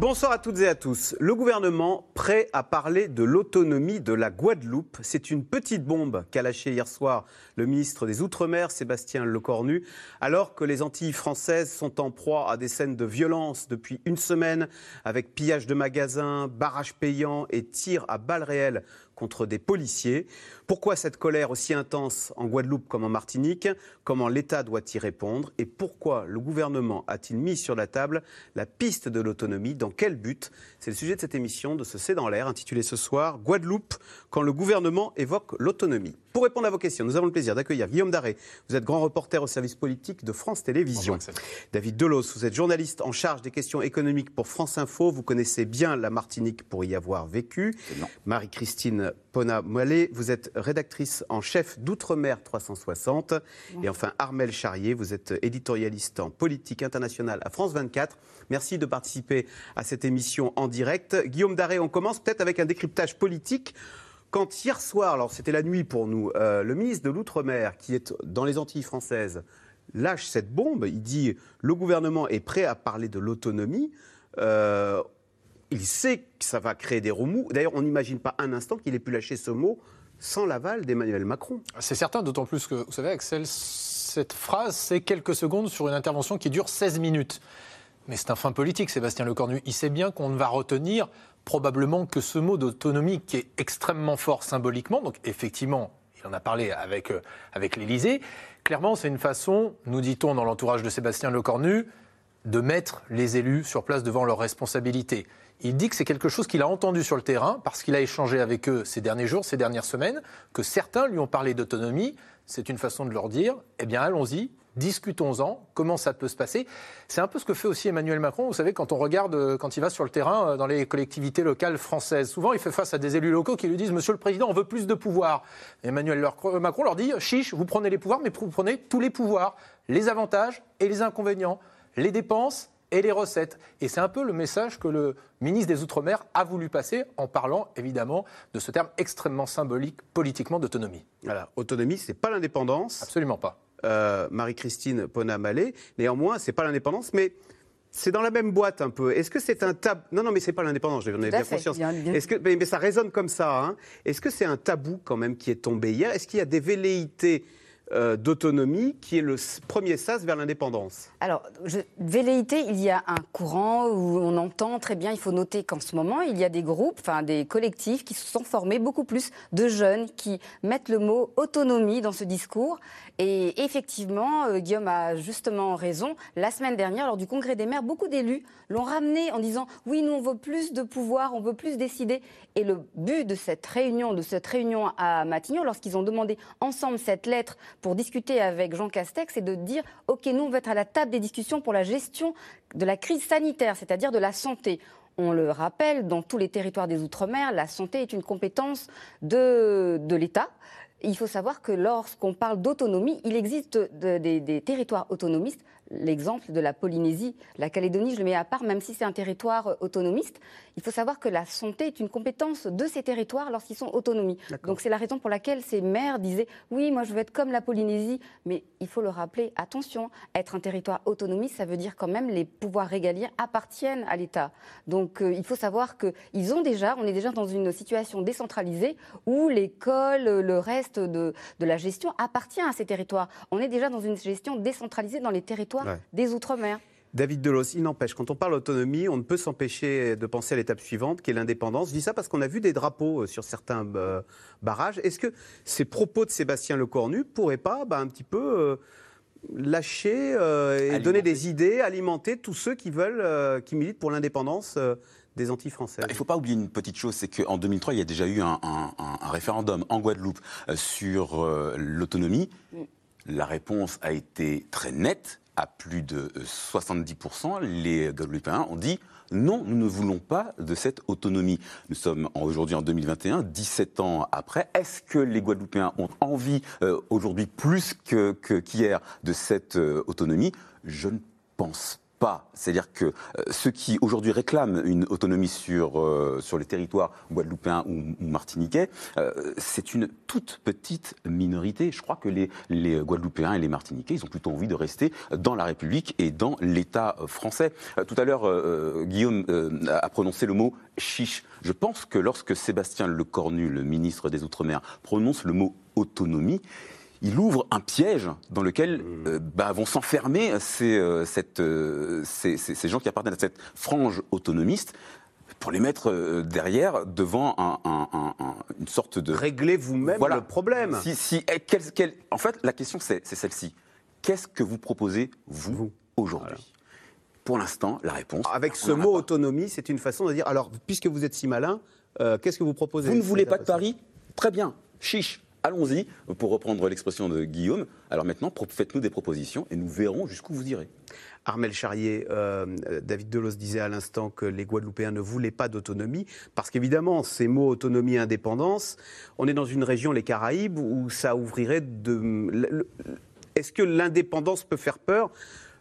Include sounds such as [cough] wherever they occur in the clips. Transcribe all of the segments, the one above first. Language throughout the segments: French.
Bonsoir à toutes et à tous. Le gouvernement prêt à parler de l'autonomie de la Guadeloupe. C'est une petite bombe qu'a lâchée hier soir le ministre des Outre-mer, Sébastien Lecornu, alors que les Antilles françaises sont en proie à des scènes de violence depuis une semaine, avec pillage de magasins, barrages payants et tirs à balles réelles contre des policiers. Pourquoi cette colère aussi intense en Guadeloupe comme en Martinique? Comment l'État doit y répondre? Et pourquoi le gouvernement a-t-il mis sur la table la piste de l'autonomie? Dans quel but? C'est le sujet de cette émission de ce C'est dans l'air, intitulée ce soir Guadeloupe, quand le gouvernement évoque l'autonomie. Pour répondre à vos questions, nous avons le plaisir d'accueillir Guillaume Daré. Vous êtes grand reporter au service politique de France Télévisions. David Delos, vous êtes journaliste en charge des questions économiques pour France Info. Vous connaissez bien la Martinique pour y avoir vécu. Marie-Christine Pona-Moellet, vous êtes rédactrice en chef d'Outre-mer 360. Et enfin, Armel Charrier, vous êtes éditorialiste en politique internationale à France 24. Merci de participer à cette émission en direct. Guillaume Daré, on commence peut-être avec un décryptage politique. Quand hier soir, alors c'était la nuit pour nous, euh, le ministre de l'Outre-mer, qui est dans les Antilles françaises, lâche cette bombe, il dit le gouvernement est prêt à parler de l'autonomie. Euh, il sait que ça va créer des remous. D'ailleurs, on n'imagine pas un instant qu'il ait pu lâcher ce mot sans l'aval d'Emmanuel Macron. C'est certain, d'autant plus que, vous savez, Axel, cette phrase, c'est quelques secondes sur une intervention qui dure 16 minutes. Mais c'est un fin politique, Sébastien Lecornu. Il sait bien qu'on ne va retenir probablement que ce mot d'autonomie qui est extrêmement fort symboliquement, donc effectivement, il en a parlé avec, euh, avec l'Élysée, clairement c'est une façon, nous dit-on dans l'entourage de Sébastien Lecornu, de mettre les élus sur place devant leurs responsabilités. Il dit que c'est quelque chose qu'il a entendu sur le terrain, parce qu'il a échangé avec eux ces derniers jours, ces dernières semaines, que certains lui ont parlé d'autonomie. C'est une façon de leur dire, eh bien allons-y, discutons-en, comment ça peut se passer. C'est un peu ce que fait aussi Emmanuel Macron, vous savez, quand on regarde, euh, quand il va sur le terrain euh, dans les collectivités locales françaises. Souvent, il fait face à des élus locaux qui lui disent, Monsieur le Président, on veut plus de pouvoir. Emmanuel Macron leur dit, chiche, vous prenez les pouvoirs, mais vous prenez tous les pouvoirs, les avantages et les inconvénients, les dépenses et les recettes. Et c'est un peu le message que le ministre des Outre-mer a voulu passer en parlant évidemment de ce terme extrêmement symbolique politiquement d'autonomie. Voilà, autonomie, c'est pas l'indépendance. Absolument pas. Euh, Marie-Christine Pona-Malé. Néanmoins, c'est pas l'indépendance, mais c'est dans la même boîte un peu. Est-ce que c'est un tabou Non, non, mais c'est pas l'indépendance, j'en ai bien conscience. Est-ce que, mais, ça résonne comme ça. Hein. Est-ce que c'est un tabou quand même qui est tombé hier? Est-ce qu'il y a des velléités euh, d'autonomie qui est le premier sas vers l'indépendance Alors, velléité, il y a un courant où on entend très bien, il faut noter qu'en ce moment, il y a des groupes, enfin des collectifs qui se sont formés, beaucoup plus de jeunes qui mettent le mot autonomie dans ce discours. Et effectivement, euh, Guillaume a justement raison. La semaine dernière, lors du congrès des maires, beaucoup d'élus l'ont ramené en disant oui, nous on veut plus de pouvoir, on veut plus décider. Et le but de cette réunion, de cette réunion à Matignon, lorsqu'ils ont demandé ensemble cette lettre pour discuter avec Jean Castex, c'est de dire ok, nous on veut être à la table des discussions pour la gestion de la crise sanitaire, c'est-à-dire de la santé. On le rappelle, dans tous les territoires des Outre-mer, la santé est une compétence de, de l'État. Il faut savoir que lorsqu'on parle d'autonomie, il existe des territoires autonomistes l'exemple de la Polynésie. La Calédonie, je le mets à part, même si c'est un territoire autonomiste. Il faut savoir que la santé est une compétence de ces territoires lorsqu'ils sont autonomie. Donc c'est la raison pour laquelle ces maires disaient oui, moi je veux être comme la Polynésie, mais il faut le rappeler, attention, être un territoire autonomiste, ça veut dire quand même les pouvoirs régaliens appartiennent à l'État. Donc euh, il faut savoir qu'ils ont déjà, on est déjà dans une situation décentralisée où l'école, le reste de, de la gestion appartient à ces territoires. On est déjà dans une gestion décentralisée dans les territoires des Outre-mer. David Delos, il n'empêche, quand on parle d'autonomie, on ne peut s'empêcher de penser à l'étape suivante, qui est l'indépendance. Je dis ça parce qu'on a vu des drapeaux euh, sur certains euh, barrages. Est-ce que ces propos de Sébastien Lecornu ne pourraient pas bah, un petit peu euh, lâcher et donner des idées, alimenter tous ceux qui veulent, qui militent pour l'indépendance des Antilles françaises. Il ne faut pas oublier une petite chose, c'est qu'en 2003, il y a déjà eu un, référendum en Guadeloupe sur l'autonomie. Mm. La réponse a été très nette à plus de 70%, les Guadeloupéens ont dit non, nous ne voulons pas de cette autonomie. Nous sommes aujourd'hui en 2021, 17 ans après. Est-ce que les Guadeloupéens ont envie aujourd'hui plus qu'hier de cette autonomie? Je ne pense pas. C'est-à-dire que euh, ceux qui aujourd'hui réclament une autonomie sur, euh, sur les territoires guadeloupéens ou, martiniquais, euh, c'est une toute petite minorité. Je crois que les, les Guadeloupéens et les Martiniquais, ils ont plutôt envie de rester dans la République et dans l'État français. tout à l'heure, Guillaume a prononcé le mot chiche. Je pense que lorsque Sébastien Lecornu, le ministre des Outre-mer, prononce le mot autonomie, il ouvre un piège dans lequel mmh. euh, bah, vont s'enfermer ces, euh, euh, ces, ces, gens qui appartiennent à cette frange autonomiste pour les mettre derrière devant un, une sorte de... Réglez vous-même le problème. Si, si, eh, en fait, la question, c'est celle-ci. Qu'est-ce que vous proposez, vous, aujourd'hui Pour l'instant, la réponse... Avec ce mot autonomie, c'est une façon de dire, alors, puisque vous êtes si malin, qu'est-ce que vous proposez Vous ne voulez pas de Paris Très bien, chiche allons-y, pour reprendre l'expression de Guillaume. Alors maintenant, faites-nous des propositions et nous verrons jusqu'où vous irez. Armel Charrier, euh, David Delos disait à l'instant que les Guadeloupéens ne voulaient pas d'autonomie, parce qu'évidemment, ces mots autonomie, indépendance, on est dans une région, les Caraïbes, où ça ouvrirait de... Est-ce que l'indépendance peut faire peur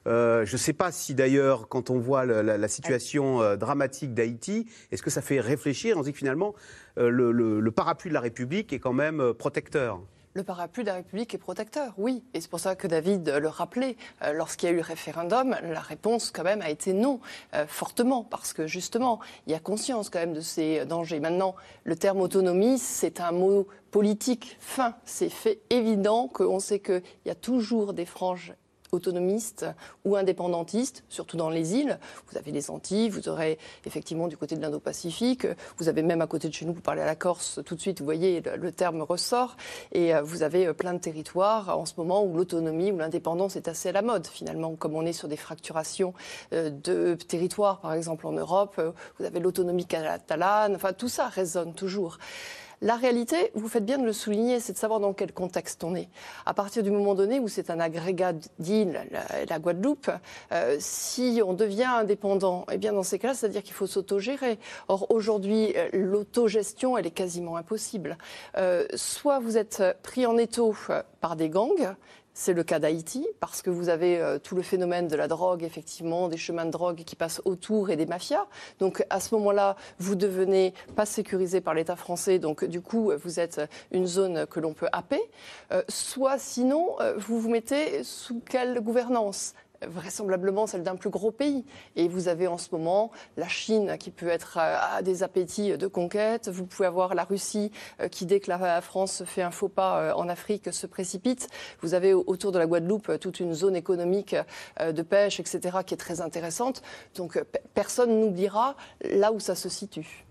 euh, je ne sais pas si d'ailleurs, quand on voit la, situation euh, dramatique d'Haïti, est-ce que ça fait réfléchir On dit que finalement, euh, le, parapluie de la République est quand même protecteur. Le parapluie de la République est protecteur, oui. Et c'est pour ça que David le rappelait. Lorsqu'il y a eu le référendum, la réponse quand même a été non, fortement, parce que justement, il y a conscience quand même de ces dangers. Maintenant, le terme autonomie, c'est un mot politique fin. C'est fait évident qu'on sait qu'il y a toujours des franges autonomistes ou indépendantistes, surtout dans les îles. Vous avez les Antilles, vous aurez effectivement du côté de l'Indo-Pacifique, vous avez même à côté de chez nous, vous parlez à la Corse, tout de suite, vous voyez, le, terme ressort, et euh, vous avez euh, plein de territoires en ce moment où l'autonomie ou l'indépendance est assez à la mode, finalement, comme on est sur des fracturations euh, de territoires, par exemple en Europe, vous avez l'autonomie catalane, enfin tout ça résonne toujours. La réalité, vous faites bien de le souligner, c'est de savoir dans quel contexte on est. À partir du moment donné où c'est un agrégat d'îles, la, Guadeloupe, euh, si on devient indépendant, eh bien dans ces cas-là, c'est-à-dire qu'il faut s'autogérer. Or aujourd'hui, euh, l'autogestion, elle est quasiment impossible. Euh, soit vous êtes pris en étau par des gangs, c'est le cas d'Haïti, parce que vous avez euh, tout le phénomène de la drogue, effectivement, des chemins de drogue qui passent autour et des mafias. Donc à ce moment-là, vous devenez pas sécurisé par l'État français, donc du coup, vous êtes une zone que l'on peut happer. Euh, soit sinon, euh, vous vous mettez sous quelle gouvernance? Vraisemblablement celle d'un plus gros pays. Et vous avez en ce moment la Chine qui peut être à des appétits de conquête. Vous pouvez avoir la Russie euh, qui, dès que la France fait un faux pas euh, en Afrique, se précipite. Vous avez autour de la Guadeloupe toute une zone économique euh, de pêche, etc., qui est très intéressante. Donc personne n'oubliera là où ça se situe.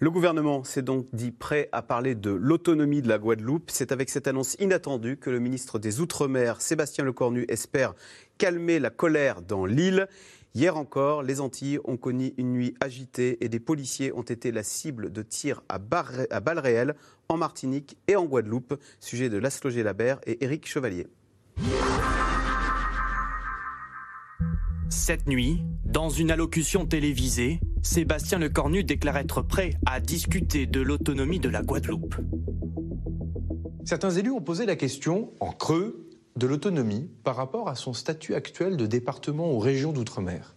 Le gouvernement s'est donc dit prêt à parler de l'autonomie de la Guadeloupe. C'est avec cette annonce inattendue que le ministre des Outre-mer, Sébastien Lecornu, espère calmer la colère dans l'île. Hier encore, les Antilles ont connu une nuit agitée et des policiers ont été la cible de tirs à, balles réelles en Martinique et en Guadeloupe. Sujet de Laszlo Labert et Éric Chevalier. Cette nuit, dans une allocution télévisée, Sébastien Lecornu déclare être prêt à discuter de l'autonomie de la Guadeloupe. Certains élus ont posé la question, en creux, de l'autonomie par rapport à son statut actuel de département ou région d'outre-mer.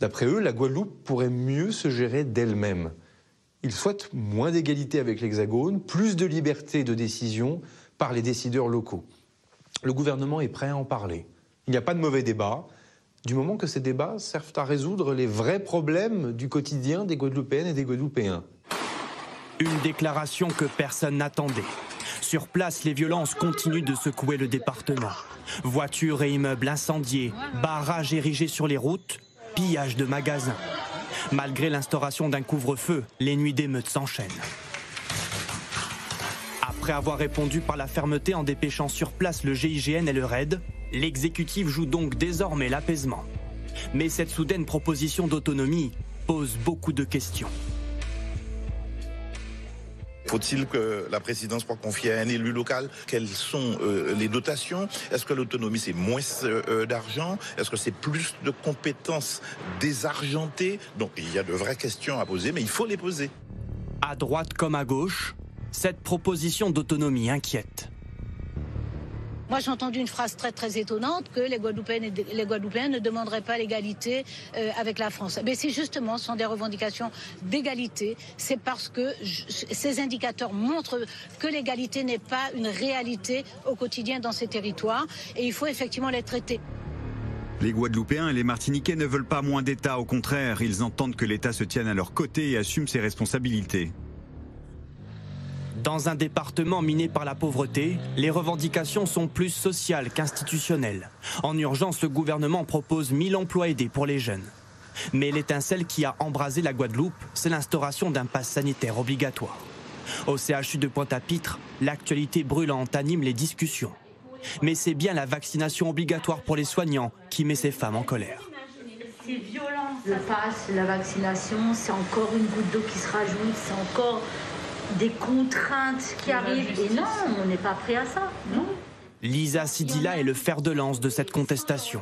D'après eux, la Guadeloupe pourrait mieux se gérer d'elle-même. Ils souhaitent moins d'égalité avec l'Hexagone, plus de liberté de décision par les décideurs locaux. Le gouvernement est prêt à en parler. Il n'y a pas de mauvais débat, du moment que ces débats servent à résoudre les vrais problèmes du quotidien des Guadeloupéennes et des Guadeloupéens. Une déclaration que personne n'attendait. Sur place, les violences continuent de secouer le département. Voitures et immeubles incendiés, barrages érigés sur les routes, pillage de magasins. Malgré l'instauration d'un couvre-feu, les nuits d'émeutes s'enchaînent. Après avoir répondu par la fermeté en dépêchant sur place le GIGN et le RAID, l'exécutif joue donc désormais l'apaisement. Mais cette soudaine proposition d'autonomie pose beaucoup de questions. Faut-il que la présidence soit confiée à un élu local? Quelles sont euh, les dotations? Est-ce que l'autonomie, c'est moins euh, d'argent? Est-ce que c'est plus de compétences désargentées? Donc il y a de vraies questions à poser, mais il faut les poser. À droite comme à gauche, cette proposition d'autonomie inquiète. Moi, j'ai entendu une phrase très très étonnante que les Guadeloupéens, ne demanderaient pas l'égalité euh, avec la France. Mais c'est justement, ce sont des revendications d'égalité. C'est parce que ces indicateurs montrent que l'égalité n'est pas une réalité au quotidien dans ces territoires et il faut effectivement les traiter. Les Guadeloupéens et les Martiniquais ne veulent pas moins d'État, au contraire, ils entendent que l'État se tienne à leur côté et assume ses responsabilités. Dans un département miné par la pauvreté, les revendications sont plus sociales qu'institutionnelles. En urgence, le gouvernement propose 1000 emplois aidés pour les jeunes. Mais l'étincelle qui a embrasé la Guadeloupe, c'est l'instauration d'un pass sanitaire obligatoire. Au CHU de Pointe-à-Pitre, l'actualité brûlante anime les discussions. Mais c'est bien la vaccination obligatoire pour les soignants qui met ces femmes en colère. C'est violent. Le pass, la vaccination, c'est encore une goutte d'eau qui se rajoute, c'est encore des contraintes qui arrivent. Et non, on n'est pas prêt à ça, non. Lisa Sidila est le fer de lance de cette contestation.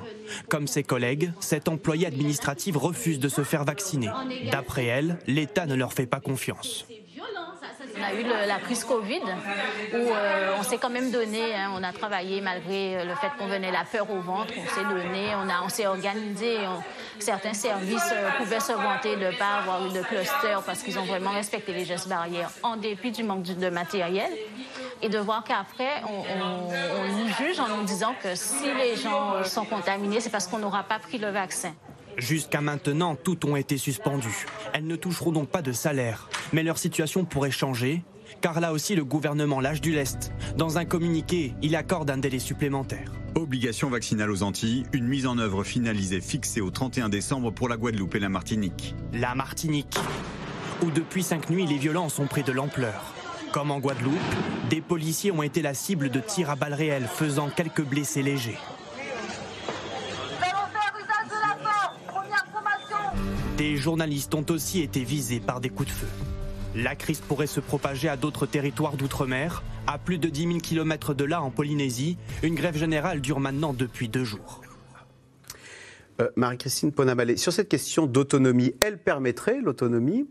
Comme ses collègues, cette employée administrative refuse de se faire vacciner. D'après elle, l'État ne leur fait pas confiance. On a eu la crise Covid où euh, on s'est quand même donné, hein, on a travaillé malgré le fait qu'on venait la peur au ventre, on s'est donné, on, a, on s'est organisé. certains services euh, pouvaient se vanter de ne pas avoir eu de cluster parce qu'ils ont vraiment respecté les gestes barrières en dépit du manque de matériel. Et de voir qu'après, on, nous juge en nous disant que si les gens sont contaminés, c'est parce qu'on n'aura pas pris le vaccin. Jusqu'à maintenant, toutes ont été suspendues. Elles ne toucheront donc pas de salaire. Mais leur situation pourrait changer, car là aussi le gouvernement lâche du lest. Dans un communiqué, il accorde un délai supplémentaire. Obligation vaccinale aux Antilles, une mise en œuvre finalisée fixée au 31 décembre pour la Guadeloupe et la Martinique. La Martinique, où depuis cinq nuits les violences ont pris de l'ampleur. Comme en Guadeloupe, des policiers ont été la cible de tirs à balles réelles, faisant quelques blessés légers. Des journalistes ont aussi été visés par des coups de feu. La crise pourrait se propager à d'autres territoires d'outre-mer. À plus de 10 000 km de là, en Polynésie, une grève générale dure maintenant depuis deux jours. Euh, Marie-Christine Ponamalé, sur cette question d'autonomie, elle permettrait, l'autonomie,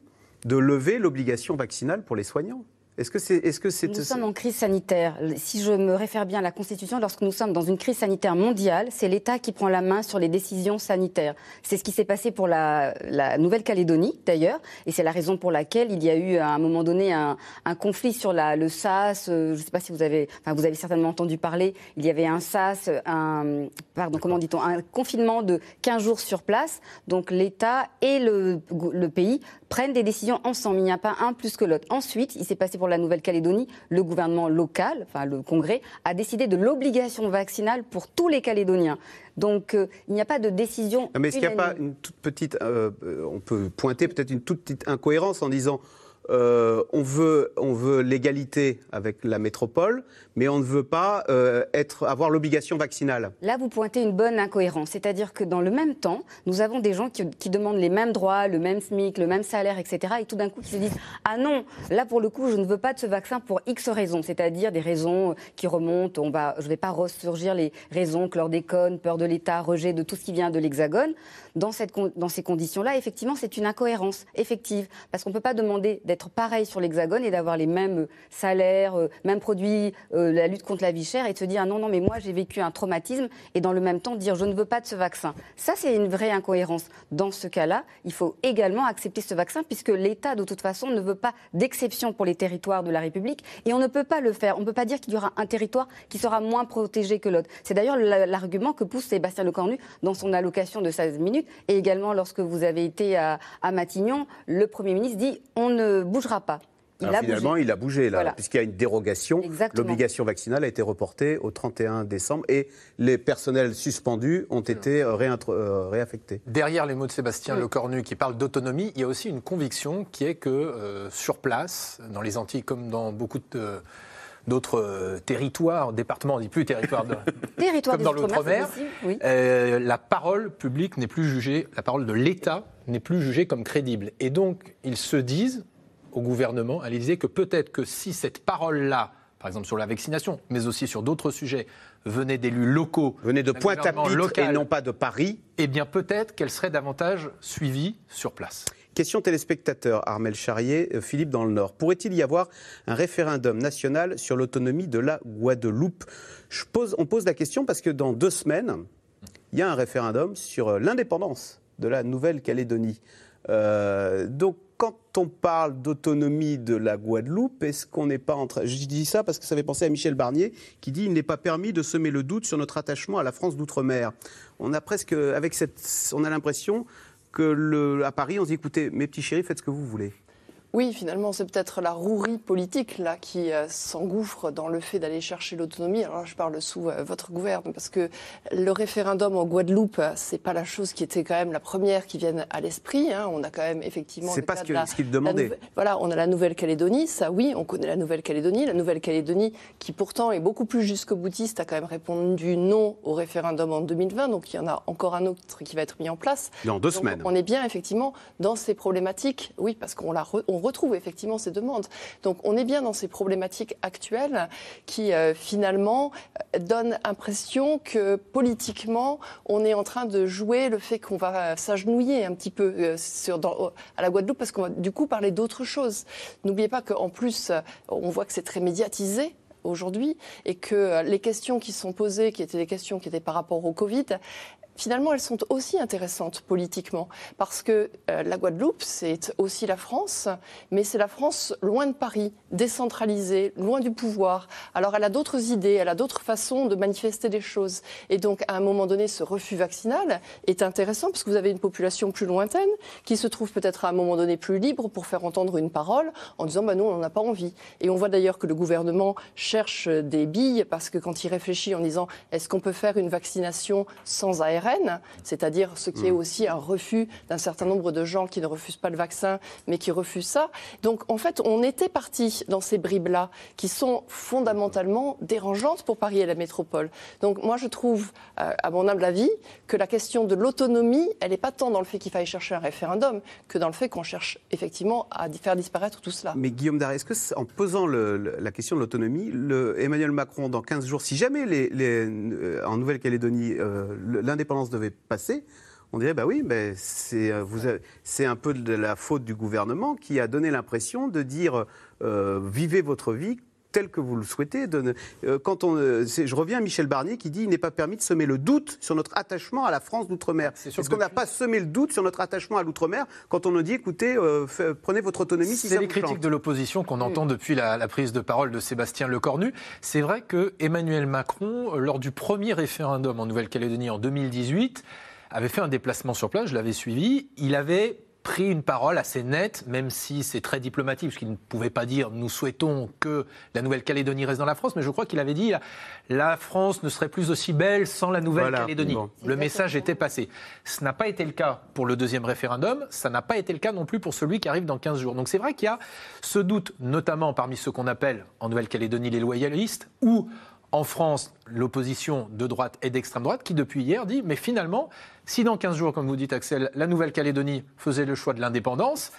de lever l'obligation vaccinale pour les soignants? Est-ce que c'est, Nous sommes en crise sanitaire. Si je me réfère bien à la Constitution, lorsque nous sommes dans une crise sanitaire mondiale, c'est l'État qui prend la main sur les décisions sanitaires. C'est ce qui s'est passé pour la, Nouvelle-Calédonie, d'ailleurs, et c'est la raison pour laquelle il y a eu à un moment donné un, conflit sur la, le SAS. Euh, je ne sais pas si vous avez, enfin, vous avez certainement entendu parler. Il y avait un SAS, un, pardon, comment dit-on, un confinement de 15 jours sur place. Donc l'État et le, le pays prennent des décisions ensemble. Il n'y a pas un plus que l'autre. Ensuite, il s'est passé pour la Nouvelle-Calédonie, le gouvernement local, enfin le Congrès, a décidé de l'obligation vaccinale pour tous les Calédoniens. Donc euh, il n'y a pas de décision. Mais est-ce qu'il n'y a pas une toute petite, euh, on peut pointer peut-être une toute petite incohérence en disant euh, on veut, on veut l'égalité avec la métropole, mais on ne veut pas euh, être, avoir l'obligation vaccinale. Là, vous pointez une bonne incohérence. C'est-à-dire que dans le même temps, nous avons des gens qui, qui, demandent les mêmes droits, le même SMIC, le même salaire, etc. Et tout d'un coup, ils se disent Ah non, là, pour le coup, je ne veux pas de ce vaccin pour X raisons. C'est-à-dire des raisons qui remontent. On va, je ne vais pas ressurgir les raisons, chlordécone, peur de l'État, rejet de tout ce qui vient de l'Hexagone. Dans, ces conditions-là, effectivement, c'est une incohérence effective. Parce qu'on ne peut pas demander d'être pareil sur l'Hexagone et d'avoir les mêmes salaires, euh, mêmes produits. Euh, la lutte contre la vie chère et de se dire ah non, non, mais moi j'ai vécu un traumatisme et dans le même temps dire je ne veux pas de ce vaccin. Ça, c'est une vraie incohérence. Dans ce cas-là, il faut également accepter ce vaccin puisque l'État, de toute façon, ne veut pas d'exception pour les territoires de la République et on ne peut pas le faire. On ne peut pas dire qu'il y aura un territoire qui sera moins protégé que l'autre. C'est d'ailleurs l'argument que pousse Sébastien Lecornu dans son allocation de 16 minutes et également lorsque vous avez été à, à Matignon, le Premier ministre dit on ne bougera pas. Il finalement, il a bougé là, puisqu'il y a une dérogation. L'obligation vaccinale a été reportée au 31 décembre et les personnels suspendus ont été euh, euh, réaffectés. Derrière les mots de Sébastien Lecornu qui parle d'autonomie, il y a aussi une conviction qui est que euh, sur place, dans les Antilles comme dans beaucoup d'autres territoires, départements, on dit plus territoire, de, [laughs] territoire comme dans l'outre-mer, la parole publique n'est plus jugée, la parole de l'État n'est plus jugée comme crédible. Et donc, ils se disent, au gouvernement, à l'Élysée, que peut-être que si cette parole-là, par exemple sur la vaccination, mais aussi sur d'autres sujets, venait d'élus locaux, venait de Pointe-à-Pitre et non pas de Paris, eh bien peut-être qu'elle serait davantage suivie sur place. Question téléspectateur, Armel Charrier, euh, Philippe dans le Nord. Pourrait-il y avoir un référendum national sur l'autonomie de la Guadeloupe? Je pose, On pose la question parce que dans deux semaines, il y a un référendum sur euh, l'indépendance de la Nouvelle-Calédonie. Euh, donc, quand on parle d'autonomie de la Guadeloupe, est-ce qu'on n'est pas en train. Je dis ça parce que ça fait penser à Michel Barnier qui dit il n'est pas permis de semer le doute sur notre attachement à la France d'outre-mer. On a presque, avec cette. On a l'impression que le, à Paris, on se dit écoutez, mes petits chéris, faites ce que vous voulez. Oui, finalement, c'est peut-être la rouerie politique là qui euh, s'engouffre dans le fait d'aller chercher l'autonomie. Alors là, je parle sous euh, votre gouverne parce que le référendum en Guadeloupe, c'est pas la chose qui était quand même la première qui vienne à l'esprit. Hein. On a quand même effectivement. C'est pas ce qu'il ce demandait. Voilà, on a la Nouvelle-Calédonie, ça oui, on connaît la Nouvelle-Calédonie. La Nouvelle-Calédonie, qui pourtant est beaucoup plus jusqu'au boutiste, a quand même répondu non au référendum en 2020. Donc il y en a encore un autre qui va être mis en place. Dans deux semaines. On est bien effectivement dans ces problématiques. Oui, parce qu'on la retrouve effectivement ces demandes. Donc on est bien dans ces problématiques actuelles qui euh, finalement euh, donnent l'impression que politiquement on est en train de jouer le fait qu'on va euh, s'agenouiller un petit peu dans, à la Guadeloupe parce qu'on va du coup parler d'autre chose. N'oubliez pas qu'en plus on voit que c'est très médiatisé aujourd'hui et que les questions qui sont posées, qui étaient des questions qui étaient par rapport au Covid, finalement, elles sont aussi intéressantes politiquement, parce que euh, la Guadeloupe, c'est aussi la France, mais c'est la France loin de Paris, décentralisée, loin du pouvoir. Alors, elle a d'autres idées, elle a d'autres façons de manifester les choses. Et donc, à un moment donné, ce refus vaccinal est intéressant, parce que vous avez une population plus lointaine, qui se trouve peut-être à un moment donné plus libre pour faire entendre une parole, en disant, bah, nous, on n'en a pas envie. Et on voit d'ailleurs que le gouvernement cherche des billes, parce que quand il réfléchit en disant, est-ce qu'on peut faire une vaccination sans ARN c'est-à-dire ce qui est hmm. aussi un refus d'un certain nombre de gens qui ne refusent pas le vaccin, mais qui refusent ça. Donc en fait, on était parti dans ces bribes-là qui sont fondamentalement dérangeantes pour Paris et la métropole. Donc moi, je trouve, euh, à mon humble avis, que la question de l'autonomie, elle n'est pas tant dans le fait qu'il faille chercher un référendum que dans le fait qu'on cherche effectivement à faire disparaître tout cela. Mais Guillaume Daré, est-ce que en posant la question de l'autonomie, Emmanuel Macron, dans 15 jours, si jamais les, euh, en Nouvelle-Calédonie, euh, l'indépendance devait passer, on dirait, bah oui, mais c'est, euh, c'est un peu de la faute du gouvernement qui a donné l'impression de dire euh, vivez votre vie tel que vous le souhaitez. Euh, quand on, je reviens à Michel Barnier qui dit il n'est pas permis de semer le doute sur notre attachement à la France d'outre-mer. Est-ce qu'on n'a pas semé le doute sur notre attachement à l'outre-mer quand on nous dit écoutez, prenez votre autonomie si C'est les critiques de l'opposition qu'on entend depuis la, la, prise de parole de Sébastien Lecornu. C'est vrai que Emmanuel Macron, lors du premier référendum en Nouvelle-Calédonie en 2018, avait fait un déplacement sur place, je l'avais suivi. Il avait pris une parole assez nette, même si c'est très diplomatique, parce qu'il ne pouvait pas dire nous souhaitons que la Nouvelle-Calédonie reste dans la France, mais je crois qu'il avait dit la France ne serait plus aussi belle sans la Nouvelle-Calédonie. Le message était passé. Ce n'a pas été le cas pour le deuxième référendum, ça n'a pas été le cas non plus pour celui qui arrive dans 15 jours. Donc c'est vrai qu'il y a ce doute, notamment parmi ceux qu'on appelle en Nouvelle-Calédonie les loyalistes, ou en France l'opposition de droite et d'extrême droite, qui depuis hier dit mais finalement si dans 15 jours, comme vous dites Axel, la Nouvelle-Calédonie faisait le choix de l'indépendance,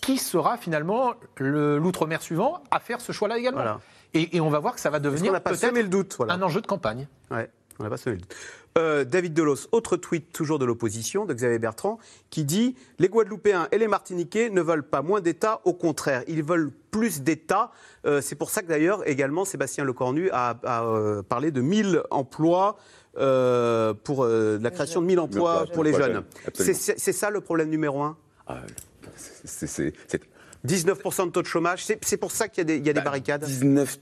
qui sera finalement l'outre-mer suivant à faire ce choix-là également? Et, on va voir que ça va devenir peut-être le doute, un enjeu de campagne. Ouais, on n'a pas semé le doute. Euh, David Delos, autre tweet toujours de l'opposition, de Xavier Bertrand, qui dit Les Guadeloupéens et les Martiniquais ne veulent pas moins d'État, au contraire, ils veulent plus d'État. Euh, c'est pour ça que d'ailleurs, également, Sébastien Lecornu a, euh, parlé de 1000 emplois pour la création de 1000 emplois pour les jeunes. C'est ça le problème numéro un? Ah, C'est 19% de taux de chômage, c'est pour ça qu'il y a des, y a des bah, barricades 19%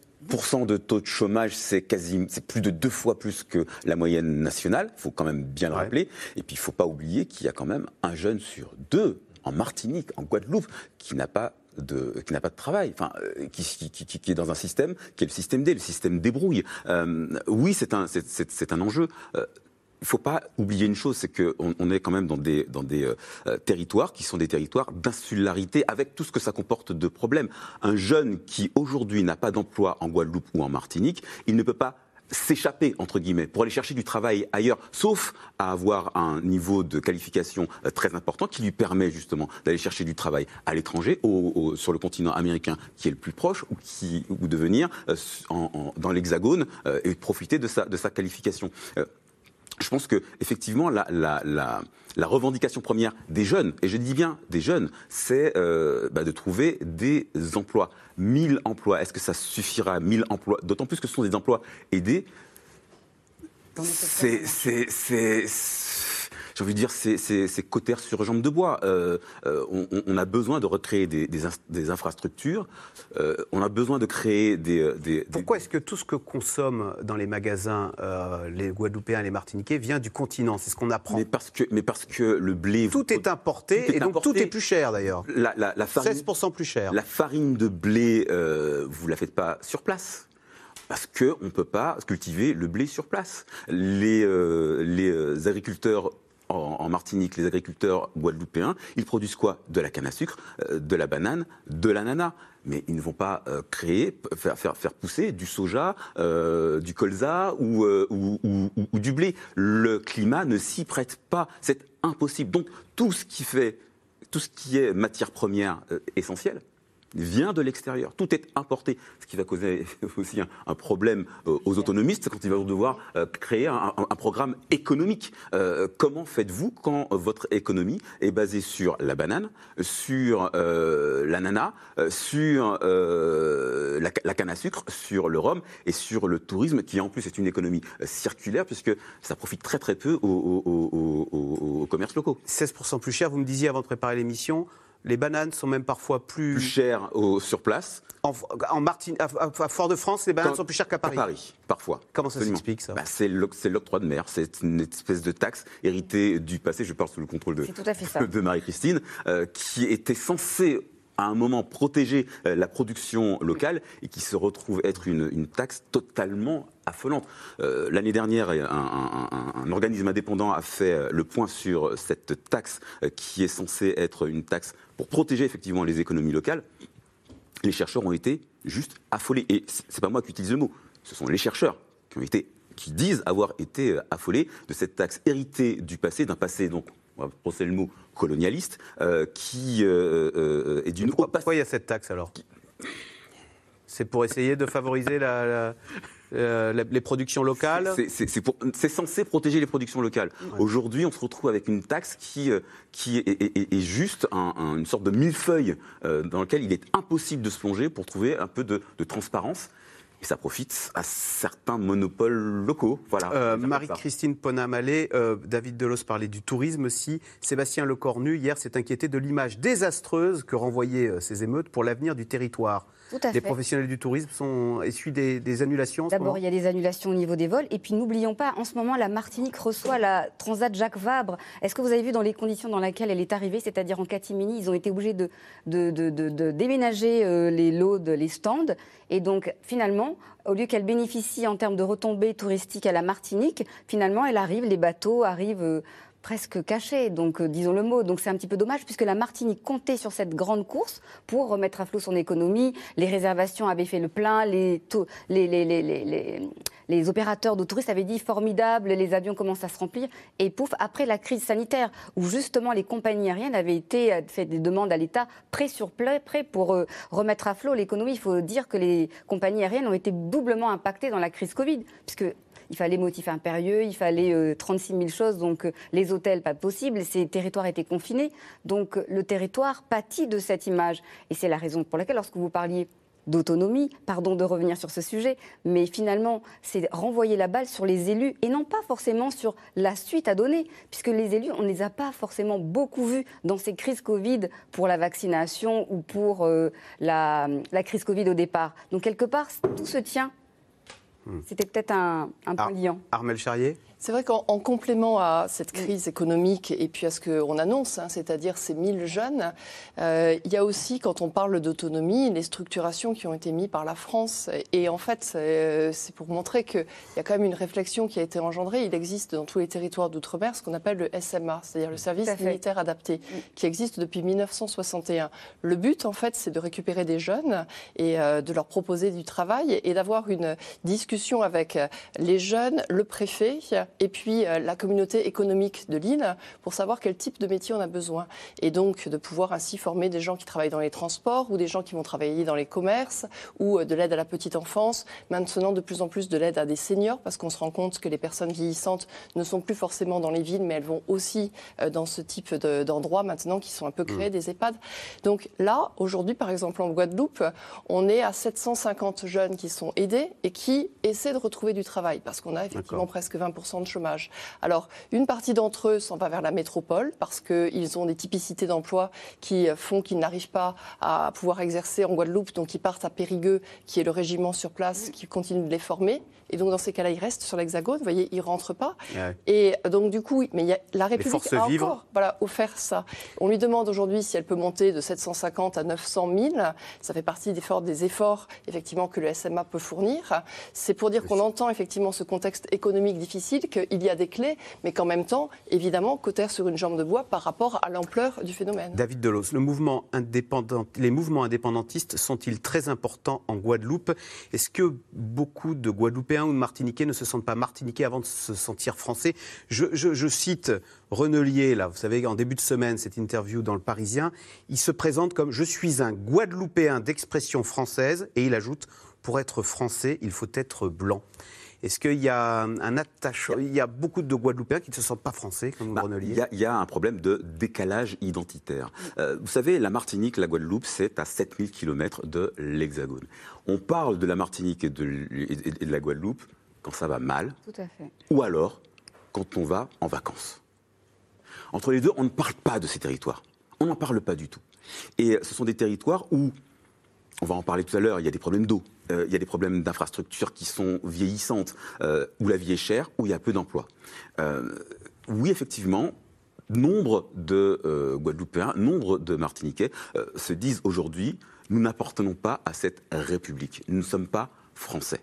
de taux de chômage, c'est quasi, c'est plus de deux fois plus que la moyenne nationale. Il faut quand même bien le rappeler. Et puis, il ne faut pas oublier qu'il y a quand même un jeune sur deux en Martinique, en Guadeloupe, qui n'a pas qui n'a pas de travail, enfin, euh, qui, qui, est dans un système qui est le système D, le système débrouille. Euh, oui, c'est un, c'est, un enjeu. Euh, il ne faut pas oublier une chose, c'est qu'on on est quand même dans des, des territoires qui sont des territoires d'insularité, avec tout ce que ça comporte de problèmes. Un jeune qui aujourd'hui n'a pas d'emploi en Guadeloupe ou en Martinique, il ne peut pas s'échapper, entre guillemets, pour aller chercher du travail ailleurs, sauf à avoir un niveau de qualification euh, très important qui lui permet justement d'aller chercher du travail à l'étranger, sur le continent américain qui est le plus proche, ou, de venir euh, dans l'hexagone euh, et profiter de sa, de sa qualification. Je pense que effectivement la, la, la, la, revendication première des jeunes, et je dis bien des jeunes, c'est euh, bah, de trouver des emplois. 1000 emplois, est-ce que ça suffira 1000 emplois? D'autant plus que ce sont des emplois aidés. C'est j'ai envie de dire, c'est cotère sur jambes de bois. Euh, euh, on, a besoin de recréer des, des, infrastructures, euh, on a besoin de créer des... Pourquoi est-ce que tout ce que consomment dans les magasins les Guadeloupéens et les Martiniquais vient du continent? C'est ce qu'on apprend. Mais parce, que, mais parce que le blé... Tout est importé, et donc tout est plus cher d'ailleurs. La, la, farine, 16% plus cher. La farine de blé, vous ne la faites pas sur place parce qu'on ne peut pas cultiver le blé sur place. Les, les agriculteurs en, Martinique, les agriculteurs guadeloupéens, ils produisent quoi? De la canne à sucre, euh, de la banane, de l'ananas. Mais ils ne vont pas euh, créer, faire, pousser du soja, euh, du colza ou, du blé. Le climat ne s'y prête pas. C'est impossible. Donc tout ce qui fait, tout ce qui est matière première essentielle, vient de l'extérieur. Tout est importé, ce qui va causer [laughs] aussi un, problème euh, aux autonomistes quand ils vont devoir euh, créer un, programme économique. Euh, comment faites-vous quand votre économie est basée sur la banane, sur l'ananas, sur la, canne à sucre, sur le rhum et sur le tourisme, qui en plus est une économie circulaire puisque ça profite très très peu aux commerces locaux? 16% plus cher, vous me disiez avant de préparer l'émission, les bananes sont même parfois plus, plus chères au, sur place. En, Martin, à, Fort-de-France, les bananes sont plus chères qu'à Paris. À Paris, parfois. Comment ça s'explique ça bah, C'est l'octroi de mer. C'est une espèce de taxe héritée du passé. Je parle sous le contrôle de, [laughs] de Marie-Christine, euh, qui était censée à un moment protéger euh, la production locale et qui se retrouve être une, taxe totalement affolante. Euh, l'année dernière, un, organisme indépendant a fait euh, le point sur cette taxe qui est censée être une taxe pour protéger effectivement les économies locales. Les chercheurs ont été juste affolés. Et c'est pas moi qui utilise le mot, ce sont les chercheurs qui ont été qui disent avoir été affolés de cette taxe héritée du passé, d'un passé donc on va procéder le mot colonialiste, euh, qui euh, euh, est d'une Pourquoi il y a cette taxe alors? C'est pour essayer de favoriser les productions locales? C'est censé protéger les productions locales. Aujourd'hui, on se retrouve avec une taxe qui, qui est, juste une sorte de millefeuille dans lequel il est impossible de se plonger pour trouver un peu de transparence et ça profite à certains monopoles locaux. Voilà. Euh, Marie-Christine Ponamalé, euh, David Delos parlait du tourisme aussi. Sébastien Lecornu, hier, s'est inquiété de l'image désastreuse que renvoyaient euh, ces émeutes pour l'avenir du territoire les professionnels du tourisme sont essuient des, des annulations D'abord, il y a des annulations au niveau des vols. Et puis, n'oublions pas, en ce moment, la Martinique reçoit la Transat Jacques Vabre. Est-ce que vous avez vu dans les conditions dans lesquelles elle est arrivée, c'est-à-dire en catimini, ils ont été obligés de, de, de, déménager euh, les lots, les stands. Et donc, finalement, au lieu qu'elle bénéficie en termes de retombées touristiques à la Martinique, finalement, elle arrive, les bateaux arrivent euh, presque caché, donc euh, disons le mot. Donc c'est un petit peu dommage puisque la Martinique comptait sur cette grande course pour remettre à flot son économie. Les réservations avaient fait le plein, les, les, les, les, les opérateurs de touristes avaient dit formidable, les avions commencent à se remplir. Et pouf, après la crise sanitaire où justement les compagnies aériennes avaient été euh, fait des demandes à l'État prêt sur prêt pour euh, remettre à flot l'économie. Il faut dire que les compagnies aériennes ont été doublement impactées dans la crise Covid puisque il fallait motif impérieux, il fallait 36 euh, 000 choses, donc euh, les hôtels, pas possible, ces territoires étaient confinés. Donc le territoire pâtit de cette image. Et c'est la raison pour laquelle, lorsque vous parliez d'autonomie, pardon de revenir sur ce sujet, mais finalement, c'est renvoyer la balle sur les élus et non pas forcément sur la suite à donner, puisque les élus, on ne les a pas forcément beaucoup vus dans ces crises Covid pour la vaccination ou pour euh, la, la crise Covid au départ. Donc quelque part, tout se tient. C'était peut-être un, un point liant. Armel Charrier? C'est vrai qu'en complément à cette crise économique et puis à ce qu'on annonce, hein, c'est-à-dire ces 1000 jeunes, euh, il y a aussi, quand on parle d'autonomie, les structurations qui ont été mises par la France. Et en fait, c'est pour montrer qu'il y a quand même une réflexion qui a été engendrée. Il existe dans tous les territoires d'outre-mer ce qu'on appelle le SMA, c'est-à-dire le service militaire adapté, qui existe depuis 1961. Le but, en fait, c'est de récupérer des jeunes et euh, de leur proposer du travail et d'avoir une discussion avec les jeunes, le préfet, et puis euh, la communauté économique de l'île pour savoir quel type de métier on a besoin. Et donc de pouvoir ainsi former des gens qui travaillent dans les transports ou des gens qui vont travailler dans les commerces ou euh, de l'aide à la petite enfance. Maintenant, de plus en plus de l'aide à des seniors parce qu'on se rend compte que les personnes vieillissantes ne sont plus forcément dans les villes, mais elles vont aussi euh, dans ce type d'endroits maintenant qui sont un peu créés, mmh. des EHPAD. Donc là, aujourd'hui, par exemple, en Guadeloupe, on est à 750 jeunes qui sont aidés et qui essaient de retrouver du travail parce qu'on a effectivement presque 20% de chômage. Alors, une partie d'entre eux s'en va vers la métropole parce qu'ils ont des typicités d'emploi qui font qu'ils n'arrivent pas à pouvoir exercer en Guadeloupe, donc ils partent à Périgueux, qui est le régiment sur place, qui continue de les former. Et donc, dans ces cas-là, ils restent sur l'Hexagone. Vous voyez, ils ne rentrent pas. Et donc, du coup, mais il y a, la République a encore voilà, offert ça. On lui demande aujourd'hui si elle peut monter de 750 à 900 000. Ça fait partie des efforts, des efforts effectivement, que le SMA peut fournir. C'est pour dire qu'on entend effectivement ce contexte économique difficile, qu'il y a des clés, mais qu'en même temps, évidemment, cotère sur une jambe de bois par rapport à l'ampleur du phénomène. David Delos, les mouvements indépendantistes sont-ils très importants en Guadeloupe? Est-ce que beaucoup de Guadeloupéens ou de Martiniquais ne se sentent pas Martiniquais avant de se sentir Français? Je, je cite Renelier, là, vous savez, en début de semaine, cette interview dans Le Parisien, il se présente comme Je suis un Guadeloupéen d'expression française, et il ajoute Pour être français, il faut être blanc. Est-ce qu'il y a un attachement Il y a beaucoup de Guadeloupéens qui ne se sentent pas français, comme bah, Il y, a un problème de décalage identitaire. Euh, vous savez, la Martinique, la Guadeloupe, c'est à 7000 km de l'Hexagone. On parle de la Martinique et de, et de la Guadeloupe quand ça va mal. Tout à fait. Ou alors quand on va en vacances. Entre les deux, on ne parle pas de ces territoires. On n'en parle pas du tout. Et ce sont des territoires où, on va en parler tout à l'heure, il y a des problèmes d'eau, euh, il y a des problèmes d'infrastructures qui sont vieillissantes, euh, où la vie est chère, où il y a peu d'emplois. Euh, oui, effectivement, nombre de Guadeloupéens, nombre de Martiniquais se disent aujourd'hui, nous n'appartenons pas à cette République, nous ne sommes pas français.